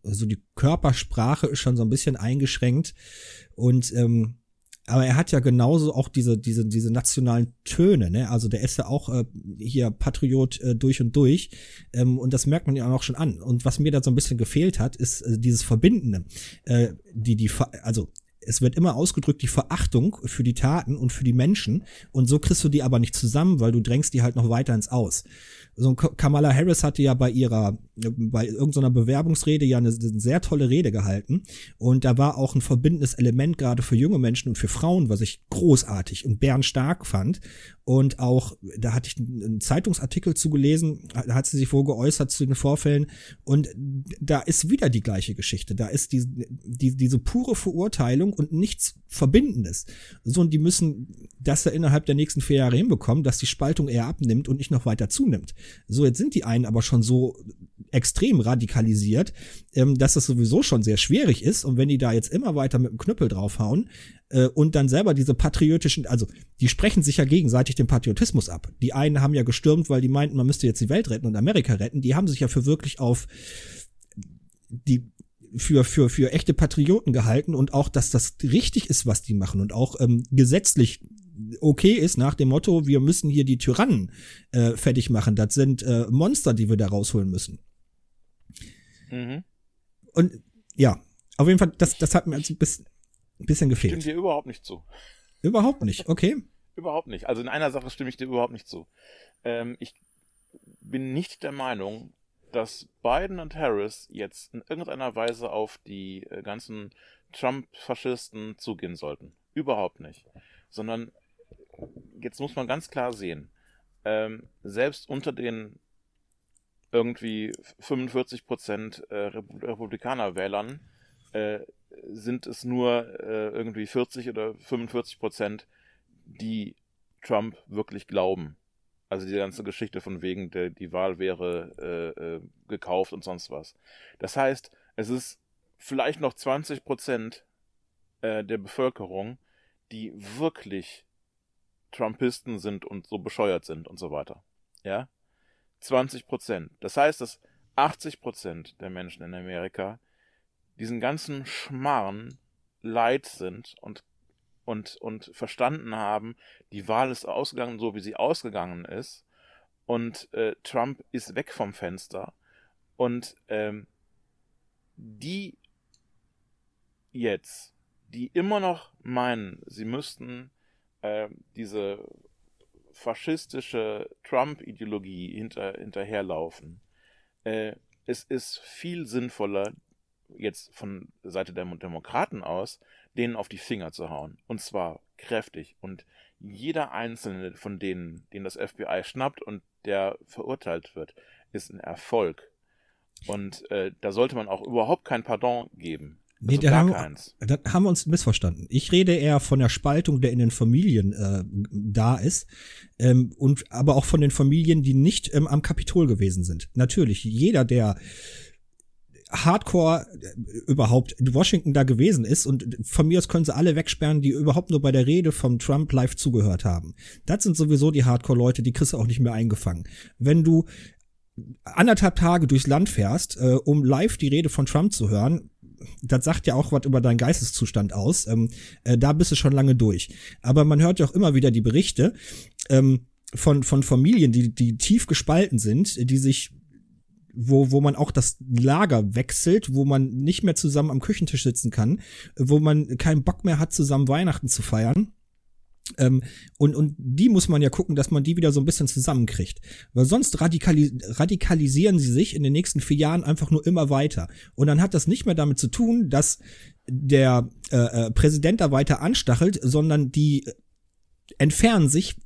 also die Körpersprache ist schon so ein bisschen eingeschränkt. Und ähm, aber er hat ja genauso auch diese, diese, diese nationalen Töne, ne? Also der ist ja auch äh, hier Patriot äh, durch und durch. Ähm, und das merkt man ja auch schon an. Und was mir da so ein bisschen gefehlt hat, ist äh, dieses Verbindende. Äh, die, die, also es wird immer ausgedrückt die Verachtung für die Taten und für die Menschen. Und so kriegst du die aber nicht zusammen, weil du drängst die halt noch weiter ins Aus so ein Kamala Harris hatte ja bei ihrer, bei irgendeiner Bewerbungsrede ja eine, eine, sehr tolle Rede gehalten. Und da war auch ein verbindendes Element gerade für junge Menschen und für Frauen, was ich großartig und bärenstark fand. Und auch, da hatte ich einen Zeitungsartikel zugelesen, da hat sie sich vorgeäußert zu den Vorfällen. Und da ist wieder die gleiche Geschichte. Da ist die, die, diese pure Verurteilung und nichts Verbindendes. So, und die müssen das ja innerhalb der nächsten vier Jahre hinbekommen, dass die Spaltung eher abnimmt und nicht noch weiter zunimmt. So, jetzt sind die einen aber schon so extrem radikalisiert, ähm, dass es sowieso schon sehr schwierig ist. Und wenn die da jetzt immer weiter mit dem Knüppel draufhauen äh, und dann selber diese patriotischen, also die sprechen sich ja gegenseitig den Patriotismus ab. Die einen haben ja gestürmt, weil die meinten, man müsste jetzt die Welt retten und Amerika retten. Die haben sich ja für wirklich auf die für, für, für echte Patrioten gehalten und auch, dass das richtig ist, was die machen und auch ähm, gesetzlich okay ist nach dem Motto, wir müssen hier die Tyrannen äh, fertig machen. Das sind äh, Monster, die wir da rausholen müssen. Mhm. Und ja, auf jeden Fall, das, das hat mir ein bisschen, ein bisschen gefehlt. Stimmt dir überhaupt nicht zu. Überhaupt nicht, okay. überhaupt nicht. Also in einer Sache stimme ich dir überhaupt nicht zu. Ähm, ich bin nicht der Meinung, dass Biden und Harris jetzt in irgendeiner Weise auf die äh, ganzen Trump-Faschisten zugehen sollten. Überhaupt nicht. Sondern jetzt muss man ganz klar sehen, ähm, selbst unter den irgendwie 45 Prozent äh, Republikaner-Wählern äh, sind es nur äh, irgendwie 40 oder 45 Prozent, die Trump wirklich glauben. Also die ganze Geschichte von wegen, der, die Wahl wäre äh, äh, gekauft und sonst was. Das heißt, es ist vielleicht noch 20 Prozent äh, der Bevölkerung, die wirklich Trumpisten sind und so bescheuert sind und so weiter. Ja? 20 Prozent. Das heißt, dass 80 Prozent der Menschen in Amerika diesen ganzen Schmarrn leid sind und, und, und verstanden haben, die Wahl ist ausgegangen, so wie sie ausgegangen ist. Und äh, Trump ist weg vom Fenster. Und ähm, die jetzt, die immer noch meinen, sie müssten äh, diese faschistische Trump-Ideologie hinter, hinterherlaufen. Äh, es ist viel sinnvoller, jetzt von Seite der Demokraten aus, denen auf die Finger zu hauen. Und zwar kräftig. Und jeder einzelne von denen, den das FBI schnappt und der verurteilt wird, ist ein Erfolg. Und äh, da sollte man auch überhaupt kein Pardon geben. Nee, also da haben, da haben wir uns missverstanden. Ich rede eher von der Spaltung, der in den Familien äh, da ist, ähm, und aber auch von den Familien, die nicht ähm, am Kapitol gewesen sind. Natürlich, jeder, der Hardcore äh, überhaupt in Washington da gewesen ist und von mir aus können sie alle wegsperren, die überhaupt nur bei der Rede vom Trump live zugehört haben. Das sind sowieso die Hardcore-Leute, die kriegst du auch nicht mehr eingefangen. Wenn du anderthalb Tage durchs Land fährst, äh, um live die Rede von Trump zu hören, das sagt ja auch was über deinen Geisteszustand aus. Ähm, äh, da bist du schon lange durch. Aber man hört ja auch immer wieder die Berichte ähm, von, von Familien, die, die tief gespalten sind, die sich wo, wo man auch das Lager wechselt, wo man nicht mehr zusammen am Küchentisch sitzen kann, wo man keinen Bock mehr hat, zusammen Weihnachten zu feiern ähm, und, und die muss man ja gucken, dass man die wieder so ein bisschen zusammenkriegt. Weil sonst radikali radikalisieren sie sich in den nächsten vier Jahren einfach nur immer weiter. Und dann hat das nicht mehr damit zu tun, dass der äh, äh Präsident da weiter anstachelt, sondern die entfernen sich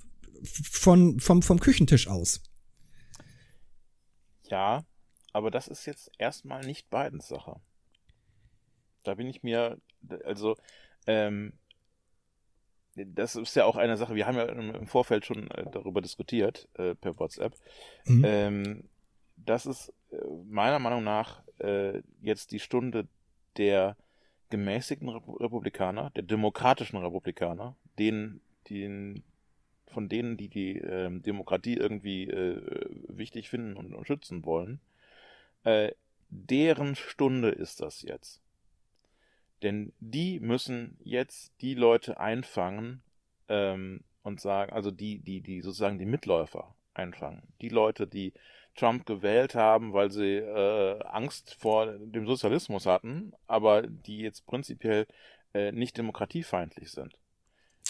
von, vom, vom Küchentisch aus. Ja, aber das ist jetzt erstmal nicht Bidens Sache. Da bin ich mir, also, ähm, das ist ja auch eine Sache, wir haben ja im Vorfeld schon äh, darüber diskutiert, äh, per WhatsApp. Mhm. Ähm, das ist äh, meiner Meinung nach äh, jetzt die Stunde der gemäßigten Republikaner, der demokratischen Republikaner, denen, denen, von denen, die die äh, Demokratie irgendwie äh, wichtig finden und, und schützen wollen, äh, deren Stunde ist das jetzt. Denn die müssen jetzt die Leute einfangen ähm, und sagen, also die, die, die sozusagen die Mitläufer einfangen. Die Leute, die Trump gewählt haben, weil sie äh, Angst vor dem Sozialismus hatten, aber die jetzt prinzipiell äh, nicht demokratiefeindlich sind.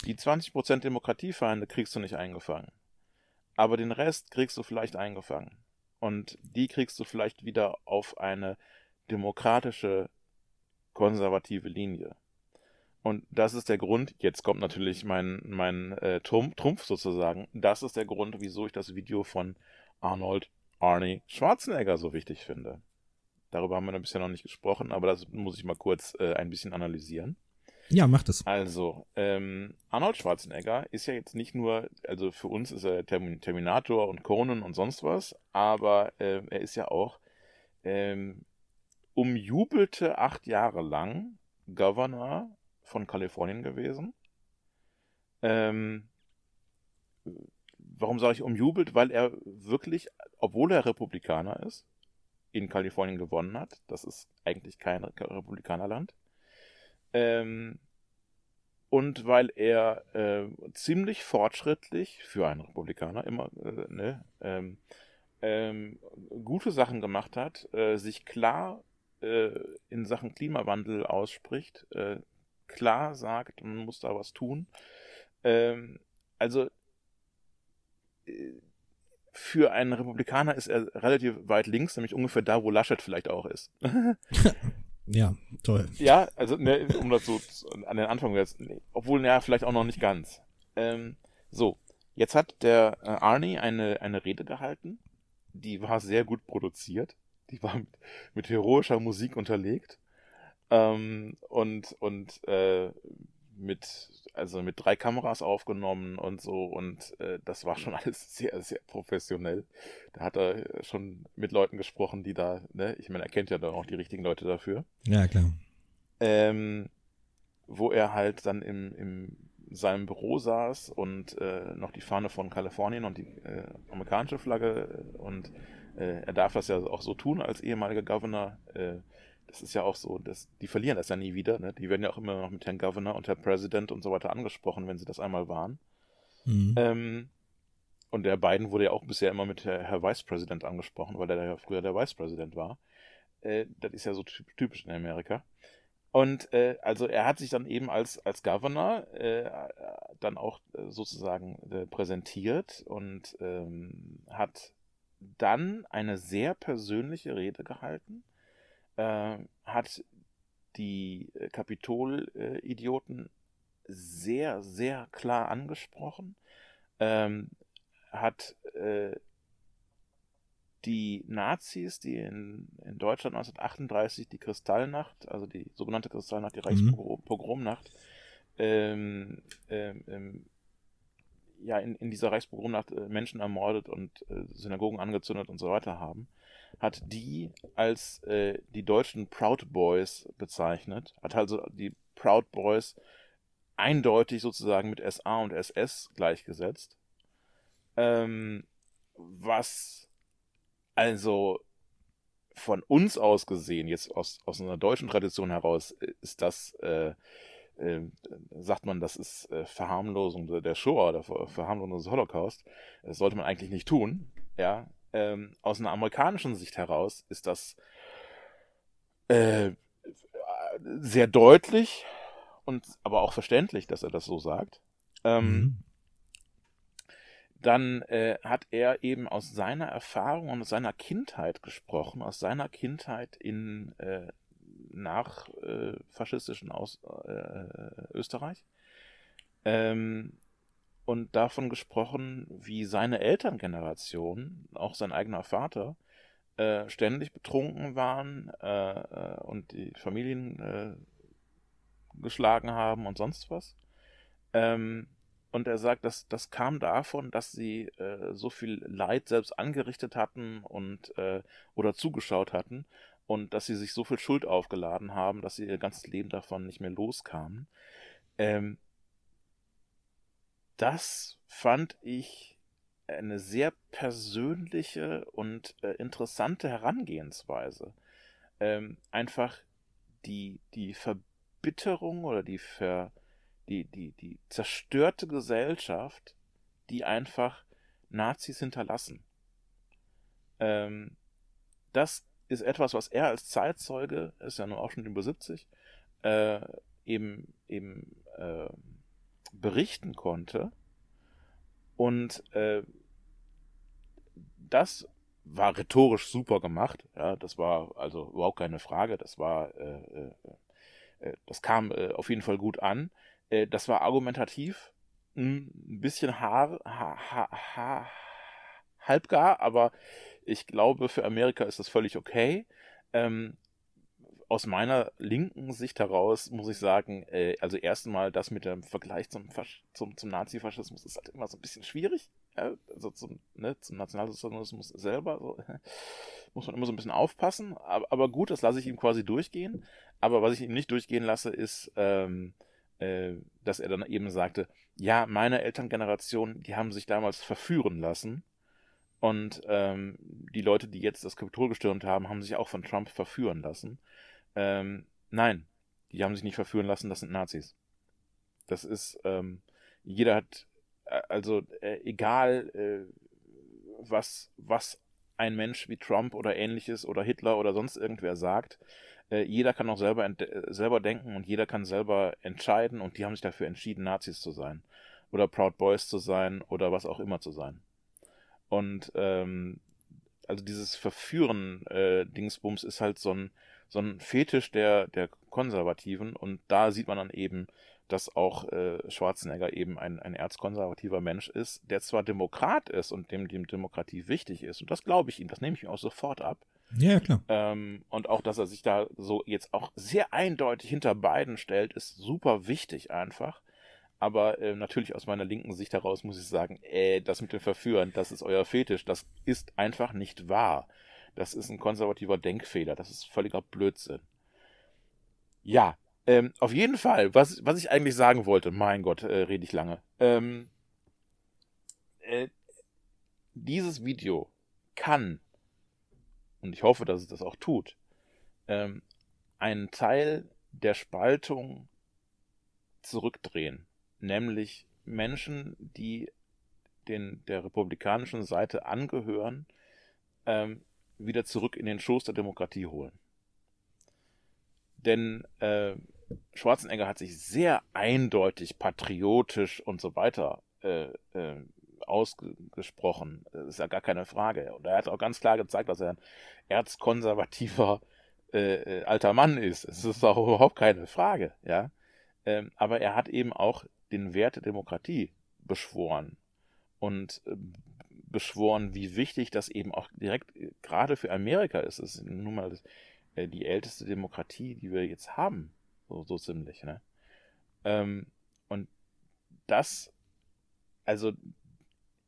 Die 20% Demokratiefeinde kriegst du nicht eingefangen. Aber den Rest kriegst du vielleicht eingefangen. Und die kriegst du vielleicht wieder auf eine demokratische, konservative Linie. Und das ist der Grund, jetzt kommt natürlich mein, mein äh, Trumpf, sozusagen, das ist der Grund, wieso ich das Video von Arnold Arnie Schwarzenegger so wichtig finde. Darüber haben wir bisher noch nicht gesprochen, aber das muss ich mal kurz äh, ein bisschen analysieren. Ja, macht es. Also, ähm, Arnold Schwarzenegger ist ja jetzt nicht nur, also für uns ist er Termin Terminator und Conan und sonst was, aber äh, er ist ja auch ähm, umjubelte acht Jahre lang Governor von Kalifornien gewesen. Ähm, warum sage ich umjubelt? Weil er wirklich, obwohl er Republikaner ist, in Kalifornien gewonnen hat. Das ist eigentlich kein Republikanerland. Ähm, und weil er äh, ziemlich fortschrittlich für einen Republikaner immer äh, ne, ähm, ähm, gute Sachen gemacht hat, äh, sich klar äh, in Sachen Klimawandel ausspricht, äh, klar sagt, man muss da was tun. Ähm, also für einen Republikaner ist er relativ weit links, nämlich ungefähr da, wo Laschet vielleicht auch ist. ja, toll. Ja, also ne, um das so an den Anfang jetzt, nee, obwohl ja vielleicht auch noch nicht ganz. Ähm, so, jetzt hat der äh, Arnie eine, eine Rede gehalten, die war sehr gut produziert, die war mit, mit heroischer Musik unterlegt ähm, und und äh, mit, also mit drei Kameras aufgenommen und so und äh, das war schon alles sehr, sehr professionell. Da hat er schon mit Leuten gesprochen, die da, ne, ich meine, er kennt ja dann auch die richtigen Leute dafür. Ja, klar. Ähm, wo er halt dann im, im seinem Büro saß und äh, noch die Fahne von Kalifornien und die äh, amerikanische Flagge und äh, er darf das ja auch so tun als ehemaliger Governor. Das ist ja auch so, dass, die verlieren das ja nie wieder. Ne? Die werden ja auch immer noch mit Herrn Governor und Herr President und so weiter angesprochen, wenn sie das einmal waren. Mhm. Ähm, und der Biden wurde ja auch bisher immer mit Herr, Herr Vice President angesprochen, weil er ja früher der Vice President war. Äh, das ist ja so typisch in Amerika. Und äh, also er hat sich dann eben als, als Governor äh, dann auch äh, sozusagen äh, präsentiert und ähm, hat dann eine sehr persönliche Rede gehalten äh, hat die äh, Kapitol-Idioten sehr, sehr klar angesprochen, ähm, hat äh, die Nazis, die in, in Deutschland 1938 die Kristallnacht, also die sogenannte Kristallnacht, die mhm. Reichspogromnacht, ähm, ähm, ähm, ja, in, in dieser Reichspogromnacht äh, Menschen ermordet und äh, Synagogen angezündet und so weiter haben, hat die als äh, die deutschen Proud Boys bezeichnet, hat also die Proud Boys eindeutig sozusagen mit SA und SS gleichgesetzt. Ähm, was also von uns aus gesehen, jetzt aus, aus einer deutschen Tradition heraus, ist das, äh, äh, sagt man, das ist äh, Verharmlosung der Shoah oder Verharmlosung des Holocaust. Das sollte man eigentlich nicht tun. Ja, ähm, aus einer amerikanischen Sicht heraus ist das äh, sehr deutlich und aber auch verständlich, dass er das so sagt. Ähm, mhm. Dann äh, hat er eben aus seiner Erfahrung und aus seiner Kindheit gesprochen, aus seiner Kindheit in äh, nach äh, faschistischen aus, äh, Österreich. Ähm, und davon gesprochen, wie seine Elterngeneration, auch sein eigener Vater, äh, ständig betrunken waren äh, äh, und die Familien äh, geschlagen haben und sonst was. Ähm, und er sagt, dass das kam davon, dass sie äh, so viel Leid selbst angerichtet hatten und äh, oder zugeschaut hatten und dass sie sich so viel Schuld aufgeladen haben, dass sie ihr ganzes Leben davon nicht mehr loskamen. Ähm, das fand ich eine sehr persönliche und äh, interessante Herangehensweise. Ähm, einfach die, die Verbitterung oder die, Ver, die, die, die zerstörte Gesellschaft, die einfach Nazis hinterlassen. Ähm, das ist etwas, was er als Zeitzeuge, ist ja nun auch schon über 70, äh, eben, eben äh, berichten konnte. Und äh, das war rhetorisch super gemacht. Ja, das war also überhaupt keine Frage. Das war, äh, äh, äh das kam äh, auf jeden Fall gut an. Äh, das war argumentativ, ein bisschen haar, ha, ha, ha, halbgar, aber ich glaube, für Amerika ist das völlig okay. Ähm, aus meiner linken Sicht heraus muss ich sagen, äh, also erstmal das mit dem Vergleich zum, Fasch zum, zum Nazifaschismus ist halt immer so ein bisschen schwierig. Ja? Also zum, ne, zum Nationalsozialismus selber so, muss man immer so ein bisschen aufpassen. Aber, aber gut, das lasse ich ihm quasi durchgehen. Aber was ich ihm nicht durchgehen lasse, ist, ähm, äh, dass er dann eben sagte, ja, meine Elterngeneration, die haben sich damals verführen lassen. Und ähm, die Leute, die jetzt das Kapitol gestürmt haben, haben sich auch von Trump verführen lassen. Ähm, nein, die haben sich nicht verführen lassen, das sind Nazis. Das ist, ähm, jeder hat, äh, also äh, egal, äh, was, was ein Mensch wie Trump oder ähnliches oder Hitler oder sonst irgendwer sagt, äh, jeder kann auch selber, selber denken und jeder kann selber entscheiden und die haben sich dafür entschieden, Nazis zu sein oder Proud Boys zu sein oder was auch immer zu sein. Und ähm, also dieses Verführen äh, Dingsbums ist halt so ein so ein Fetisch der, der Konservativen und da sieht man dann eben, dass auch äh, Schwarzenegger eben ein, ein erzkonservativer Mensch ist, der zwar Demokrat ist und dem, dem Demokratie wichtig ist und das glaube ich ihm, das nehme ich ihm auch sofort ab. Ja, klar. Ähm, und auch, dass er sich da so jetzt auch sehr eindeutig hinter beiden stellt, ist super wichtig einfach. Aber äh, natürlich aus meiner linken Sicht heraus muss ich sagen, äh, das mit dem Verführen, das ist euer Fetisch, das ist einfach nicht wahr. Das ist ein konservativer Denkfehler. Das ist völliger Blödsinn. Ja, ähm, auf jeden Fall, was, was ich eigentlich sagen wollte, mein Gott, äh, rede ich lange. Ähm, äh, dieses Video kann, und ich hoffe, dass es das auch tut, ähm, einen Teil der Spaltung zurückdrehen. Nämlich Menschen, die den, der republikanischen Seite angehören, ähm, wieder zurück in den Schoß der Demokratie holen. Denn äh, Schwarzenegger hat sich sehr eindeutig patriotisch und so weiter äh, äh, ausgesprochen. Das ist ja gar keine Frage. Und er hat auch ganz klar gezeigt, dass er ein erzkonservativer äh, äh alter Mann ist. Das ist auch überhaupt keine Frage. Ja? Ähm, aber er hat eben auch den Wert der Demokratie beschworen und äh, beschworen, wie wichtig das eben auch direkt äh, gerade für Amerika ist. Es ist nun mal das, äh, die älteste Demokratie, die wir jetzt haben, so, so ziemlich. Ne? Ähm, und das, also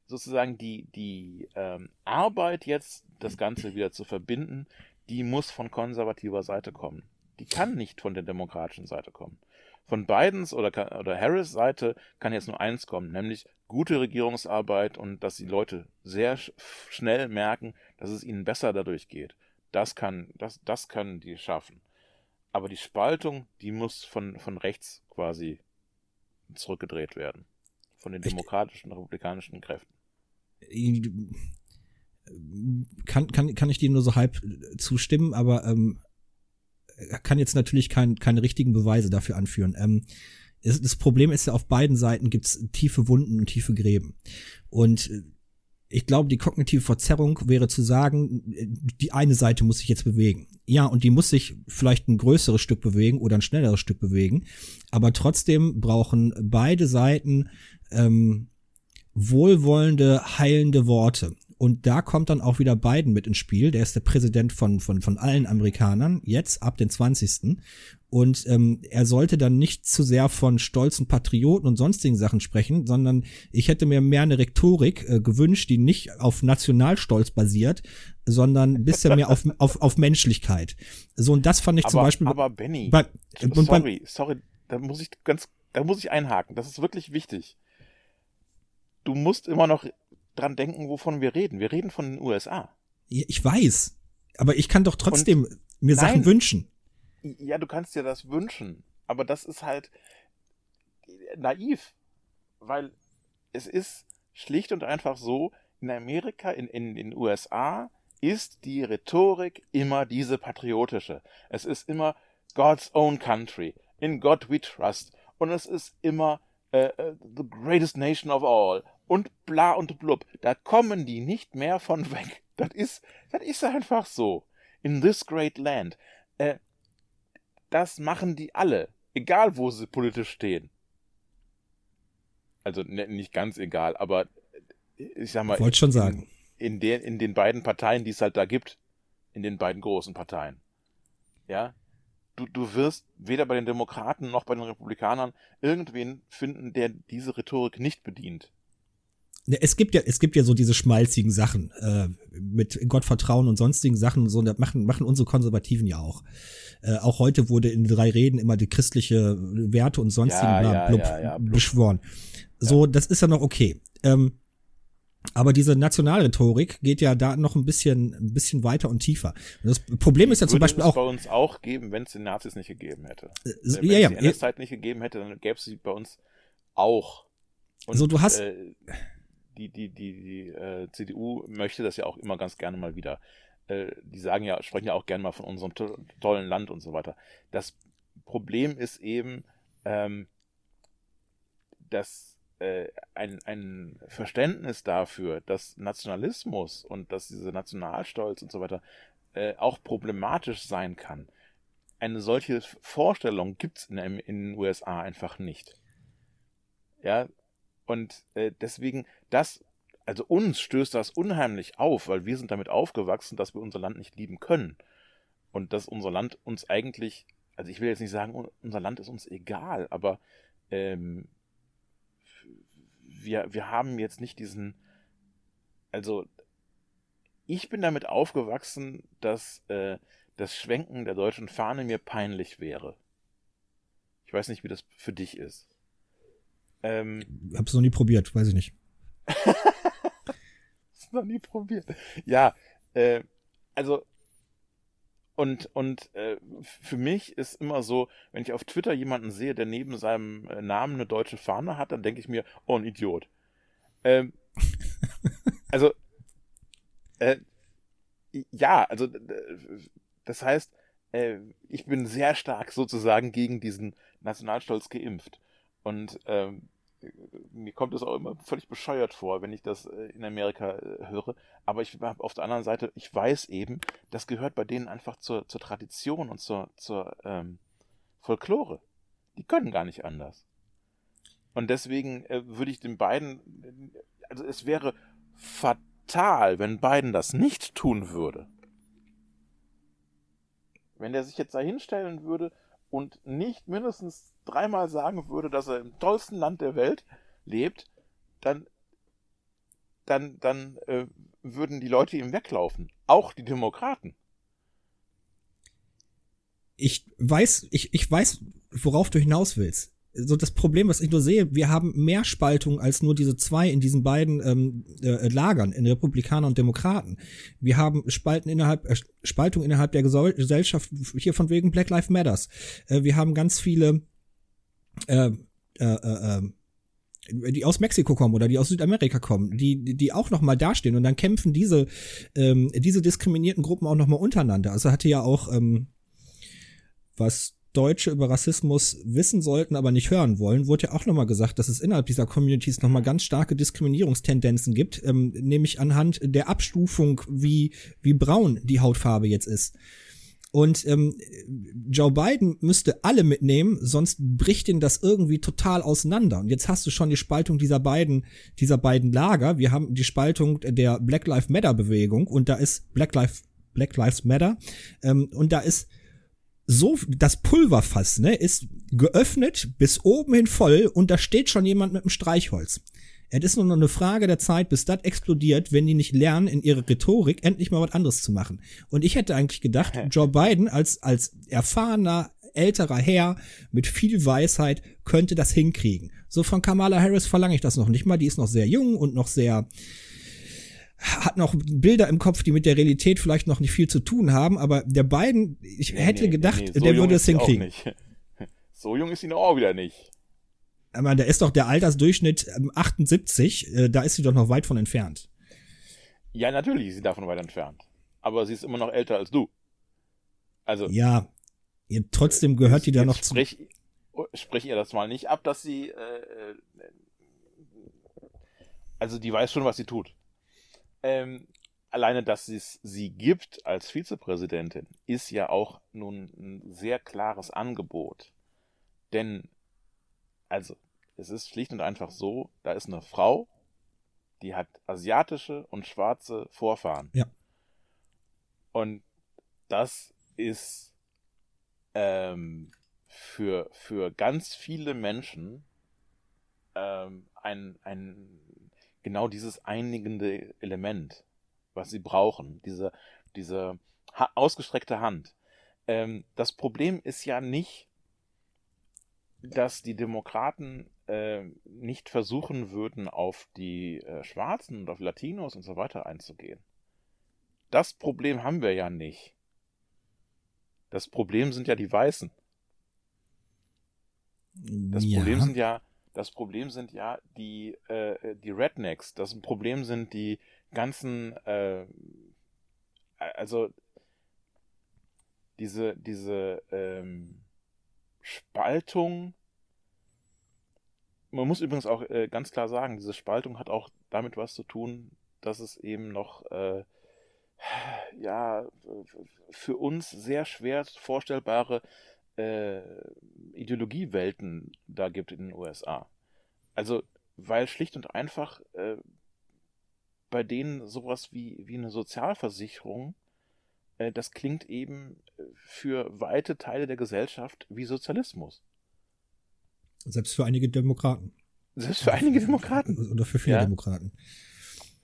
sozusagen die, die ähm, Arbeit jetzt, das Ganze wieder zu verbinden, die muss von konservativer Seite kommen. Die kann nicht von der demokratischen Seite kommen. Von Bidens oder, oder Harris Seite kann jetzt nur eins kommen, nämlich gute Regierungsarbeit und dass die Leute sehr schnell merken, dass es ihnen besser dadurch geht. Das kann, das, das können die schaffen. Aber die Spaltung, die muss von, von rechts quasi zurückgedreht werden. Von den demokratischen, republikanischen Kräften. Kann, kann, kann ich dir nur so halb zustimmen, aber ähm, kann jetzt natürlich kein, keine richtigen Beweise dafür anführen. Ähm, es, das Problem ist ja, auf beiden Seiten gibt's tiefe Wunden und tiefe Gräben. Und äh, ich glaube, die kognitive Verzerrung wäre zu sagen, die eine Seite muss sich jetzt bewegen. Ja, und die muss sich vielleicht ein größeres Stück bewegen oder ein schnelleres Stück bewegen. Aber trotzdem brauchen beide Seiten ähm, wohlwollende, heilende Worte. Und da kommt dann auch wieder Biden mit ins Spiel. Der ist der Präsident von, von, von allen Amerikanern, jetzt ab den 20. Und ähm, er sollte dann nicht zu sehr von stolzen Patrioten und sonstigen Sachen sprechen, sondern ich hätte mir mehr eine Rhetorik äh, gewünscht, die nicht auf Nationalstolz basiert, sondern ein bisschen mehr auf, auf, auf Menschlichkeit. So, und das fand ich aber, zum Beispiel. Aber Benny, bei, bei- sorry, sorry, da muss ich ganz, da muss ich einhaken. Das ist wirklich wichtig. Du musst immer noch dran denken, wovon wir reden. Wir reden von den USA. ich weiß, aber ich kann doch trotzdem mir Nein. Sachen wünschen. Ja, du kannst dir das wünschen, aber das ist halt naiv, weil es ist schlicht und einfach so, in Amerika, in, in den USA ist die Rhetorik immer diese patriotische. Es ist immer God's own country, in God we trust und es ist immer äh, äh, the greatest nation of all und bla und blub. Da kommen die nicht mehr von weg. Das ist, das ist einfach so. In this great land. Äh, das machen die alle, egal wo sie politisch stehen. Also ne, nicht ganz egal, aber äh, ich sag mal, Wollte schon sagen. in, in, den, in den beiden Parteien, die es halt da gibt, in den beiden großen Parteien. Ja, du, du wirst weder bei den Demokraten noch bei den Republikanern irgendwen finden, der diese Rhetorik nicht bedient. Ne, Es gibt ja, es gibt ja so diese schmalzigen Sachen äh, mit Gottvertrauen und sonstigen Sachen. und So, das machen machen unsere Konservativen ja auch. Äh, auch heute wurde in drei Reden immer die christliche Werte und sonstigen Ja, bla, blub ja, ja, blub. beschworen. So, das ist ja noch okay. Ähm, aber diese Nationalrhetorik geht ja da noch ein bisschen, ein bisschen weiter und tiefer. Und das Problem ist ja zum Würde Beispiel es auch, bei uns auch geben, wenn es den Nazis nicht gegeben hätte. äh, Wenn ja, es die NS-Zeit nicht gegeben hätte, dann gäbe es sie bei uns auch. Und, So, du hast- Äh, die die, die, die äh, CDU möchte das ja auch immer ganz gerne mal wieder. Äh, die sagen ja, sprechen ja auch gerne mal von unserem to tollen Land und so weiter. Das Problem ist eben, ähm, dass äh, ein, ein Verständnis dafür, dass Nationalismus und dass dieser Nationalstolz und so weiter äh, auch problematisch sein kann. Eine solche Vorstellung gibt es in, in den USA einfach nicht. Ja, und äh, deswegen, das, also uns stößt das unheimlich auf, weil wir sind damit aufgewachsen, dass wir unser Land nicht lieben können. Und dass unser Land uns eigentlich, also ich will jetzt nicht sagen, un- unser Land ist uns egal, aber ähm, wir, wir haben jetzt nicht diesen, also ich bin damit aufgewachsen, dass äh, das Schwenken der deutschen Fahne mir peinlich wäre. Ich weiß nicht, wie das für dich ist. Ähm, hab's noch nie probiert, weiß ich nicht. das noch nie probiert. Ja, äh, also und und äh, für mich ist immer so, wenn ich auf Twitter jemanden sehe, der neben seinem äh, Namen eine deutsche Fahne hat, dann denke ich mir, oh, ein Idiot. Ähm, also äh, ja, also das heißt, äh, ich bin sehr stark sozusagen gegen diesen Nationalstolz geimpft. Und ähm, mir kommt es auch immer völlig bescheuert vor, wenn ich das äh, in Amerika äh, höre. Aber ich auf der anderen Seite, ich weiß eben, das gehört bei denen einfach zur, zur Tradition und zur, zur ähm, Folklore. Die können gar nicht anders. Und deswegen äh, würde ich den beiden, also es wäre fatal, wenn Biden das nicht tun würde. Wenn der sich jetzt da hinstellen würde und nicht mindestens dreimal sagen würde, dass er im tollsten Land der Welt lebt, dann, dann, dann äh, würden die Leute ihm weglaufen. Auch die Demokraten. ich weiß, ich, ich weiß, worauf du hinaus willst. So das Problem, was ich nur sehe, wir haben mehr Spaltung als nur diese zwei in diesen beiden ähm, äh, Lagern, in Republikaner und Demokraten. Wir haben Spalten innerhalb, äh, Spaltung innerhalb der Gesell Gesellschaft, hier von wegen Black Lives Matters. Äh, wir haben ganz viele äh, äh, äh, äh, die aus Mexiko kommen oder die aus Südamerika kommen, die die, die auch noch mal dastehen und dann kämpfen diese ähm, diese diskriminierten Gruppen auch noch mal untereinander. Also hatte ja auch ähm, was Deutsche über Rassismus wissen sollten, aber nicht hören wollen, wurde ja auch nochmal gesagt, dass es innerhalb dieser Communities nochmal ganz starke Diskriminierungstendenzen gibt, ähm, nämlich anhand der Abstufung, wie, wie braun die Hautfarbe jetzt ist. Und ähm, Joe Biden müsste alle mitnehmen, sonst bricht ihn das irgendwie total auseinander. Und jetzt hast du schon die Spaltung dieser beiden, dieser beiden Lager. Wir haben die Spaltung der Black Lives Matter Bewegung und da ist Black Lives Black Lives Matter ähm, und da ist so, das Pulverfass, ne, ist geöffnet bis oben hin voll und da steht schon jemand mit einem Streichholz. Es ist nur noch eine Frage der Zeit, bis das explodiert, wenn die nicht lernen, in ihrer Rhetorik endlich mal was anderes zu machen. Und ich hätte eigentlich gedacht, Joe Biden als, als erfahrener, älterer Herr mit viel Weisheit könnte das hinkriegen. So von Kamala Harris verlange ich das noch nicht mal. Die ist noch sehr jung und noch sehr, hat noch Bilder im Kopf, die mit der Realität vielleicht noch nicht viel zu tun haben, aber der beiden, ich Nee, hätte nee, gedacht, nee, so der würde es hinkriegen. So jung ist sie noch auch wieder nicht. Aber da ist doch der Altersdurchschnitt ähm, 78, äh, da ist sie doch noch weit von entfernt. Ja, natürlich ist sie davon weit entfernt. Aber sie ist immer noch älter als du. Also, Ja, trotzdem gehört die da noch zu. sprech, sprech ihr das mal nicht ab, dass sie, äh, äh, also die weiß schon, was sie tut. Ähm, alleine, dass es sie gibt als Vizepräsidentin, ist ja auch nun ein sehr klares Angebot. Denn, also, es ist schlicht und einfach so, da ist eine Frau, die hat asiatische und schwarze Vorfahren. Ja. Und das ist ähm, für, für ganz viele Menschen ähm, ein, ein genau dieses einigende Element, was sie brauchen, diese, diese ha ausgestreckte Hand. Ähm, das Problem ist ja nicht, dass die Demokraten äh, nicht versuchen würden, auf die äh, Schwarzen und auf Latinos und so weiter einzugehen. Das Problem haben wir ja nicht. Das Problem sind ja die Weißen. Das ja. Problem sind ja, das Problem sind ja die, äh, die Rednecks. Das Problem sind die ganzen, äh, also diese, diese ähm, Spaltung. Man muss übrigens auch äh, ganz klar sagen, diese Spaltung hat auch damit was zu tun, dass es eben noch äh, ja für uns sehr schwer vorstellbare äh, Ideologiewelten da gibt in den USA. Also, weil schlicht und einfach äh, bei denen sowas wie, wie eine Sozialversicherung, äh, das klingt eben für weite Teile der Gesellschaft wie Sozialismus. Selbst für einige Demokraten. Selbst für einige Demokraten. Oder für viele Ja. Demokraten.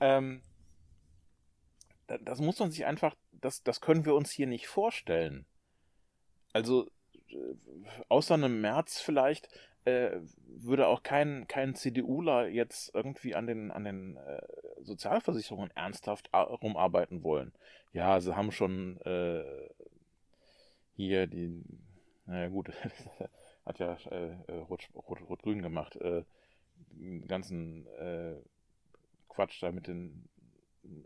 Ähm, da- das muss man sich einfach, das, das können wir uns hier nicht vorstellen. Also, äh, außer einem März vielleicht, äh, würde auch kein, kein CDUler jetzt irgendwie an den, an den äh, Sozialversicherungen ernsthaft rumarbeiten wollen. Ja, sie haben schon äh, hier die, naja gut, hat ja äh, Rot- Rot- Rot-Grün gemacht, den ganzen Quatsch da mit den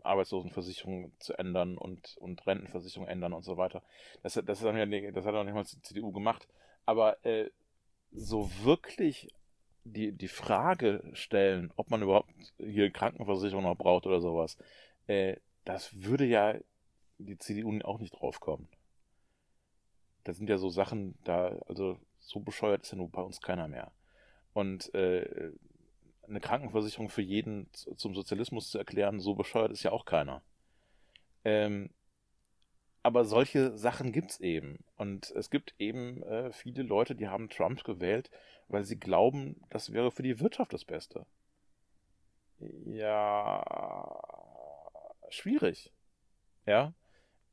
Arbeitslosenversicherungen zu ändern und, und Rentenversicherung ändern und so weiter. Das, hat- das, ja das hat auch nicht mal die CDU gemacht. Aber äh, so wirklich die, die Frage stellen, ob man überhaupt hier Krankenversicherung noch braucht oder sowas, äh, das würde ja die CDU auch nicht draufkommen. Das sind ja so Sachen, da, also so bescheuert ist ja nur bei uns keiner mehr. Und äh, eine Krankenversicherung für jeden zum Sozialismus zu erklären, so bescheuert ist ja auch keiner. Ähm, aber solche Sachen gibt's eben. Und es gibt eben äh, viele Leute, die haben Trump gewählt, weil sie glauben, das wäre für die Wirtschaft das Beste. Ja, schwierig. Ja.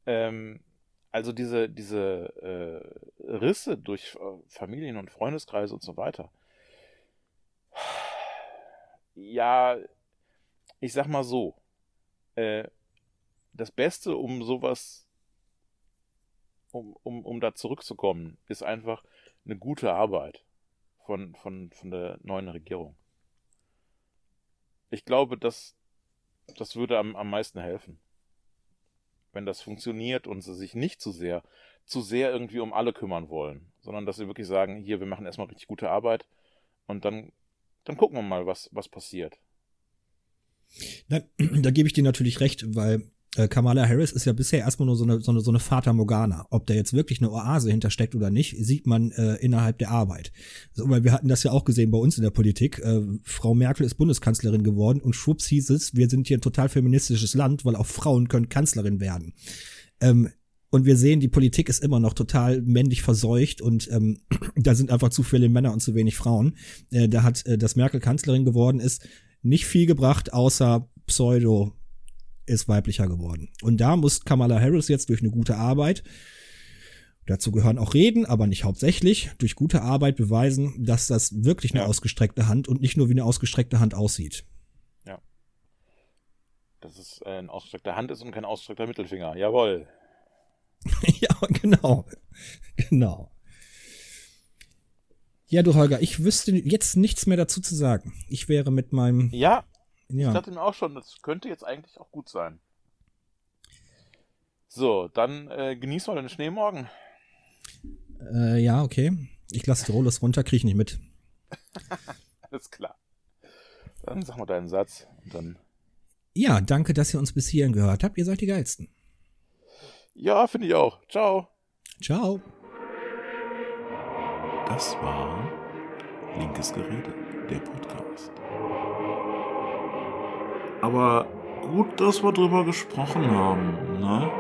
Ähm, also diese, diese äh, Risse durch äh, Familien und Freundeskreise und so weiter. Ja, ich sag mal so. Äh, das Beste, um sowas, um, um, um da zurückzukommen, ist einfach eine gute Arbeit von, von, von der neuen Regierung. Ich glaube, das, das würde am, am meisten helfen. Wenn das funktioniert und sie sich nicht zu sehr, zu sehr irgendwie um alle kümmern wollen, sondern dass sie wirklich sagen, hier, wir machen erstmal richtig gute Arbeit und dann, dann gucken wir mal, was, was passiert. Da, da gebe ich dir natürlich recht, weil äh, Kamala Harris ist ja bisher erstmal nur so eine, so eine, so eine Fata Morgana. Ob da jetzt wirklich eine Oase hintersteckt oder nicht, sieht man äh, innerhalb der Arbeit. So, weil wir hatten das ja auch gesehen bei uns in der Politik. Äh, Frau Merkel ist Bundeskanzlerin geworden und schwupps hieß es, wir sind hier ein total feministisches Land, weil auch Frauen können Kanzlerin werden. Ähm, Und wir sehen, die Politik ist immer noch total männlich verseucht und ähm, da sind einfach zu viele Männer und zu wenig Frauen. Äh, da hat, äh, dass Merkel Kanzlerin geworden ist, nicht viel gebracht, außer Pseudo ist weiblicher geworden. Und da muss Kamala Harris jetzt durch eine gute Arbeit, dazu gehören auch Reden, aber nicht hauptsächlich, durch gute Arbeit beweisen, dass das wirklich eine Ja. ausgestreckte Hand und nicht nur wie eine ausgestreckte Hand aussieht. Dass es äh, ein ausgestreckter Hand ist und kein ausgestreckter Mittelfinger. Jawohl. ja, genau. Genau. Ja, du Holger, ich wüsste jetzt nichts mehr dazu zu sagen. Ich wäre mit meinem, Ja, ich ja, dachte mir auch schon, das könnte jetzt eigentlich auch gut sein. So, dann äh, genieß mal den Schnee morgen. äh, ja, okay. Ich lasse die Rollos runter, krieg ich nicht mit. Alles klar. Dann sag mal deinen Satz und dann. Ja, danke, dass ihr uns bis hierhin gehört habt. Ihr seid die Geilsten. Ja, finde ich auch. Ciao. Ciao. Das war Linkes Gerede, der Podcast. Aber gut, dass wir drüber gesprochen haben, ne?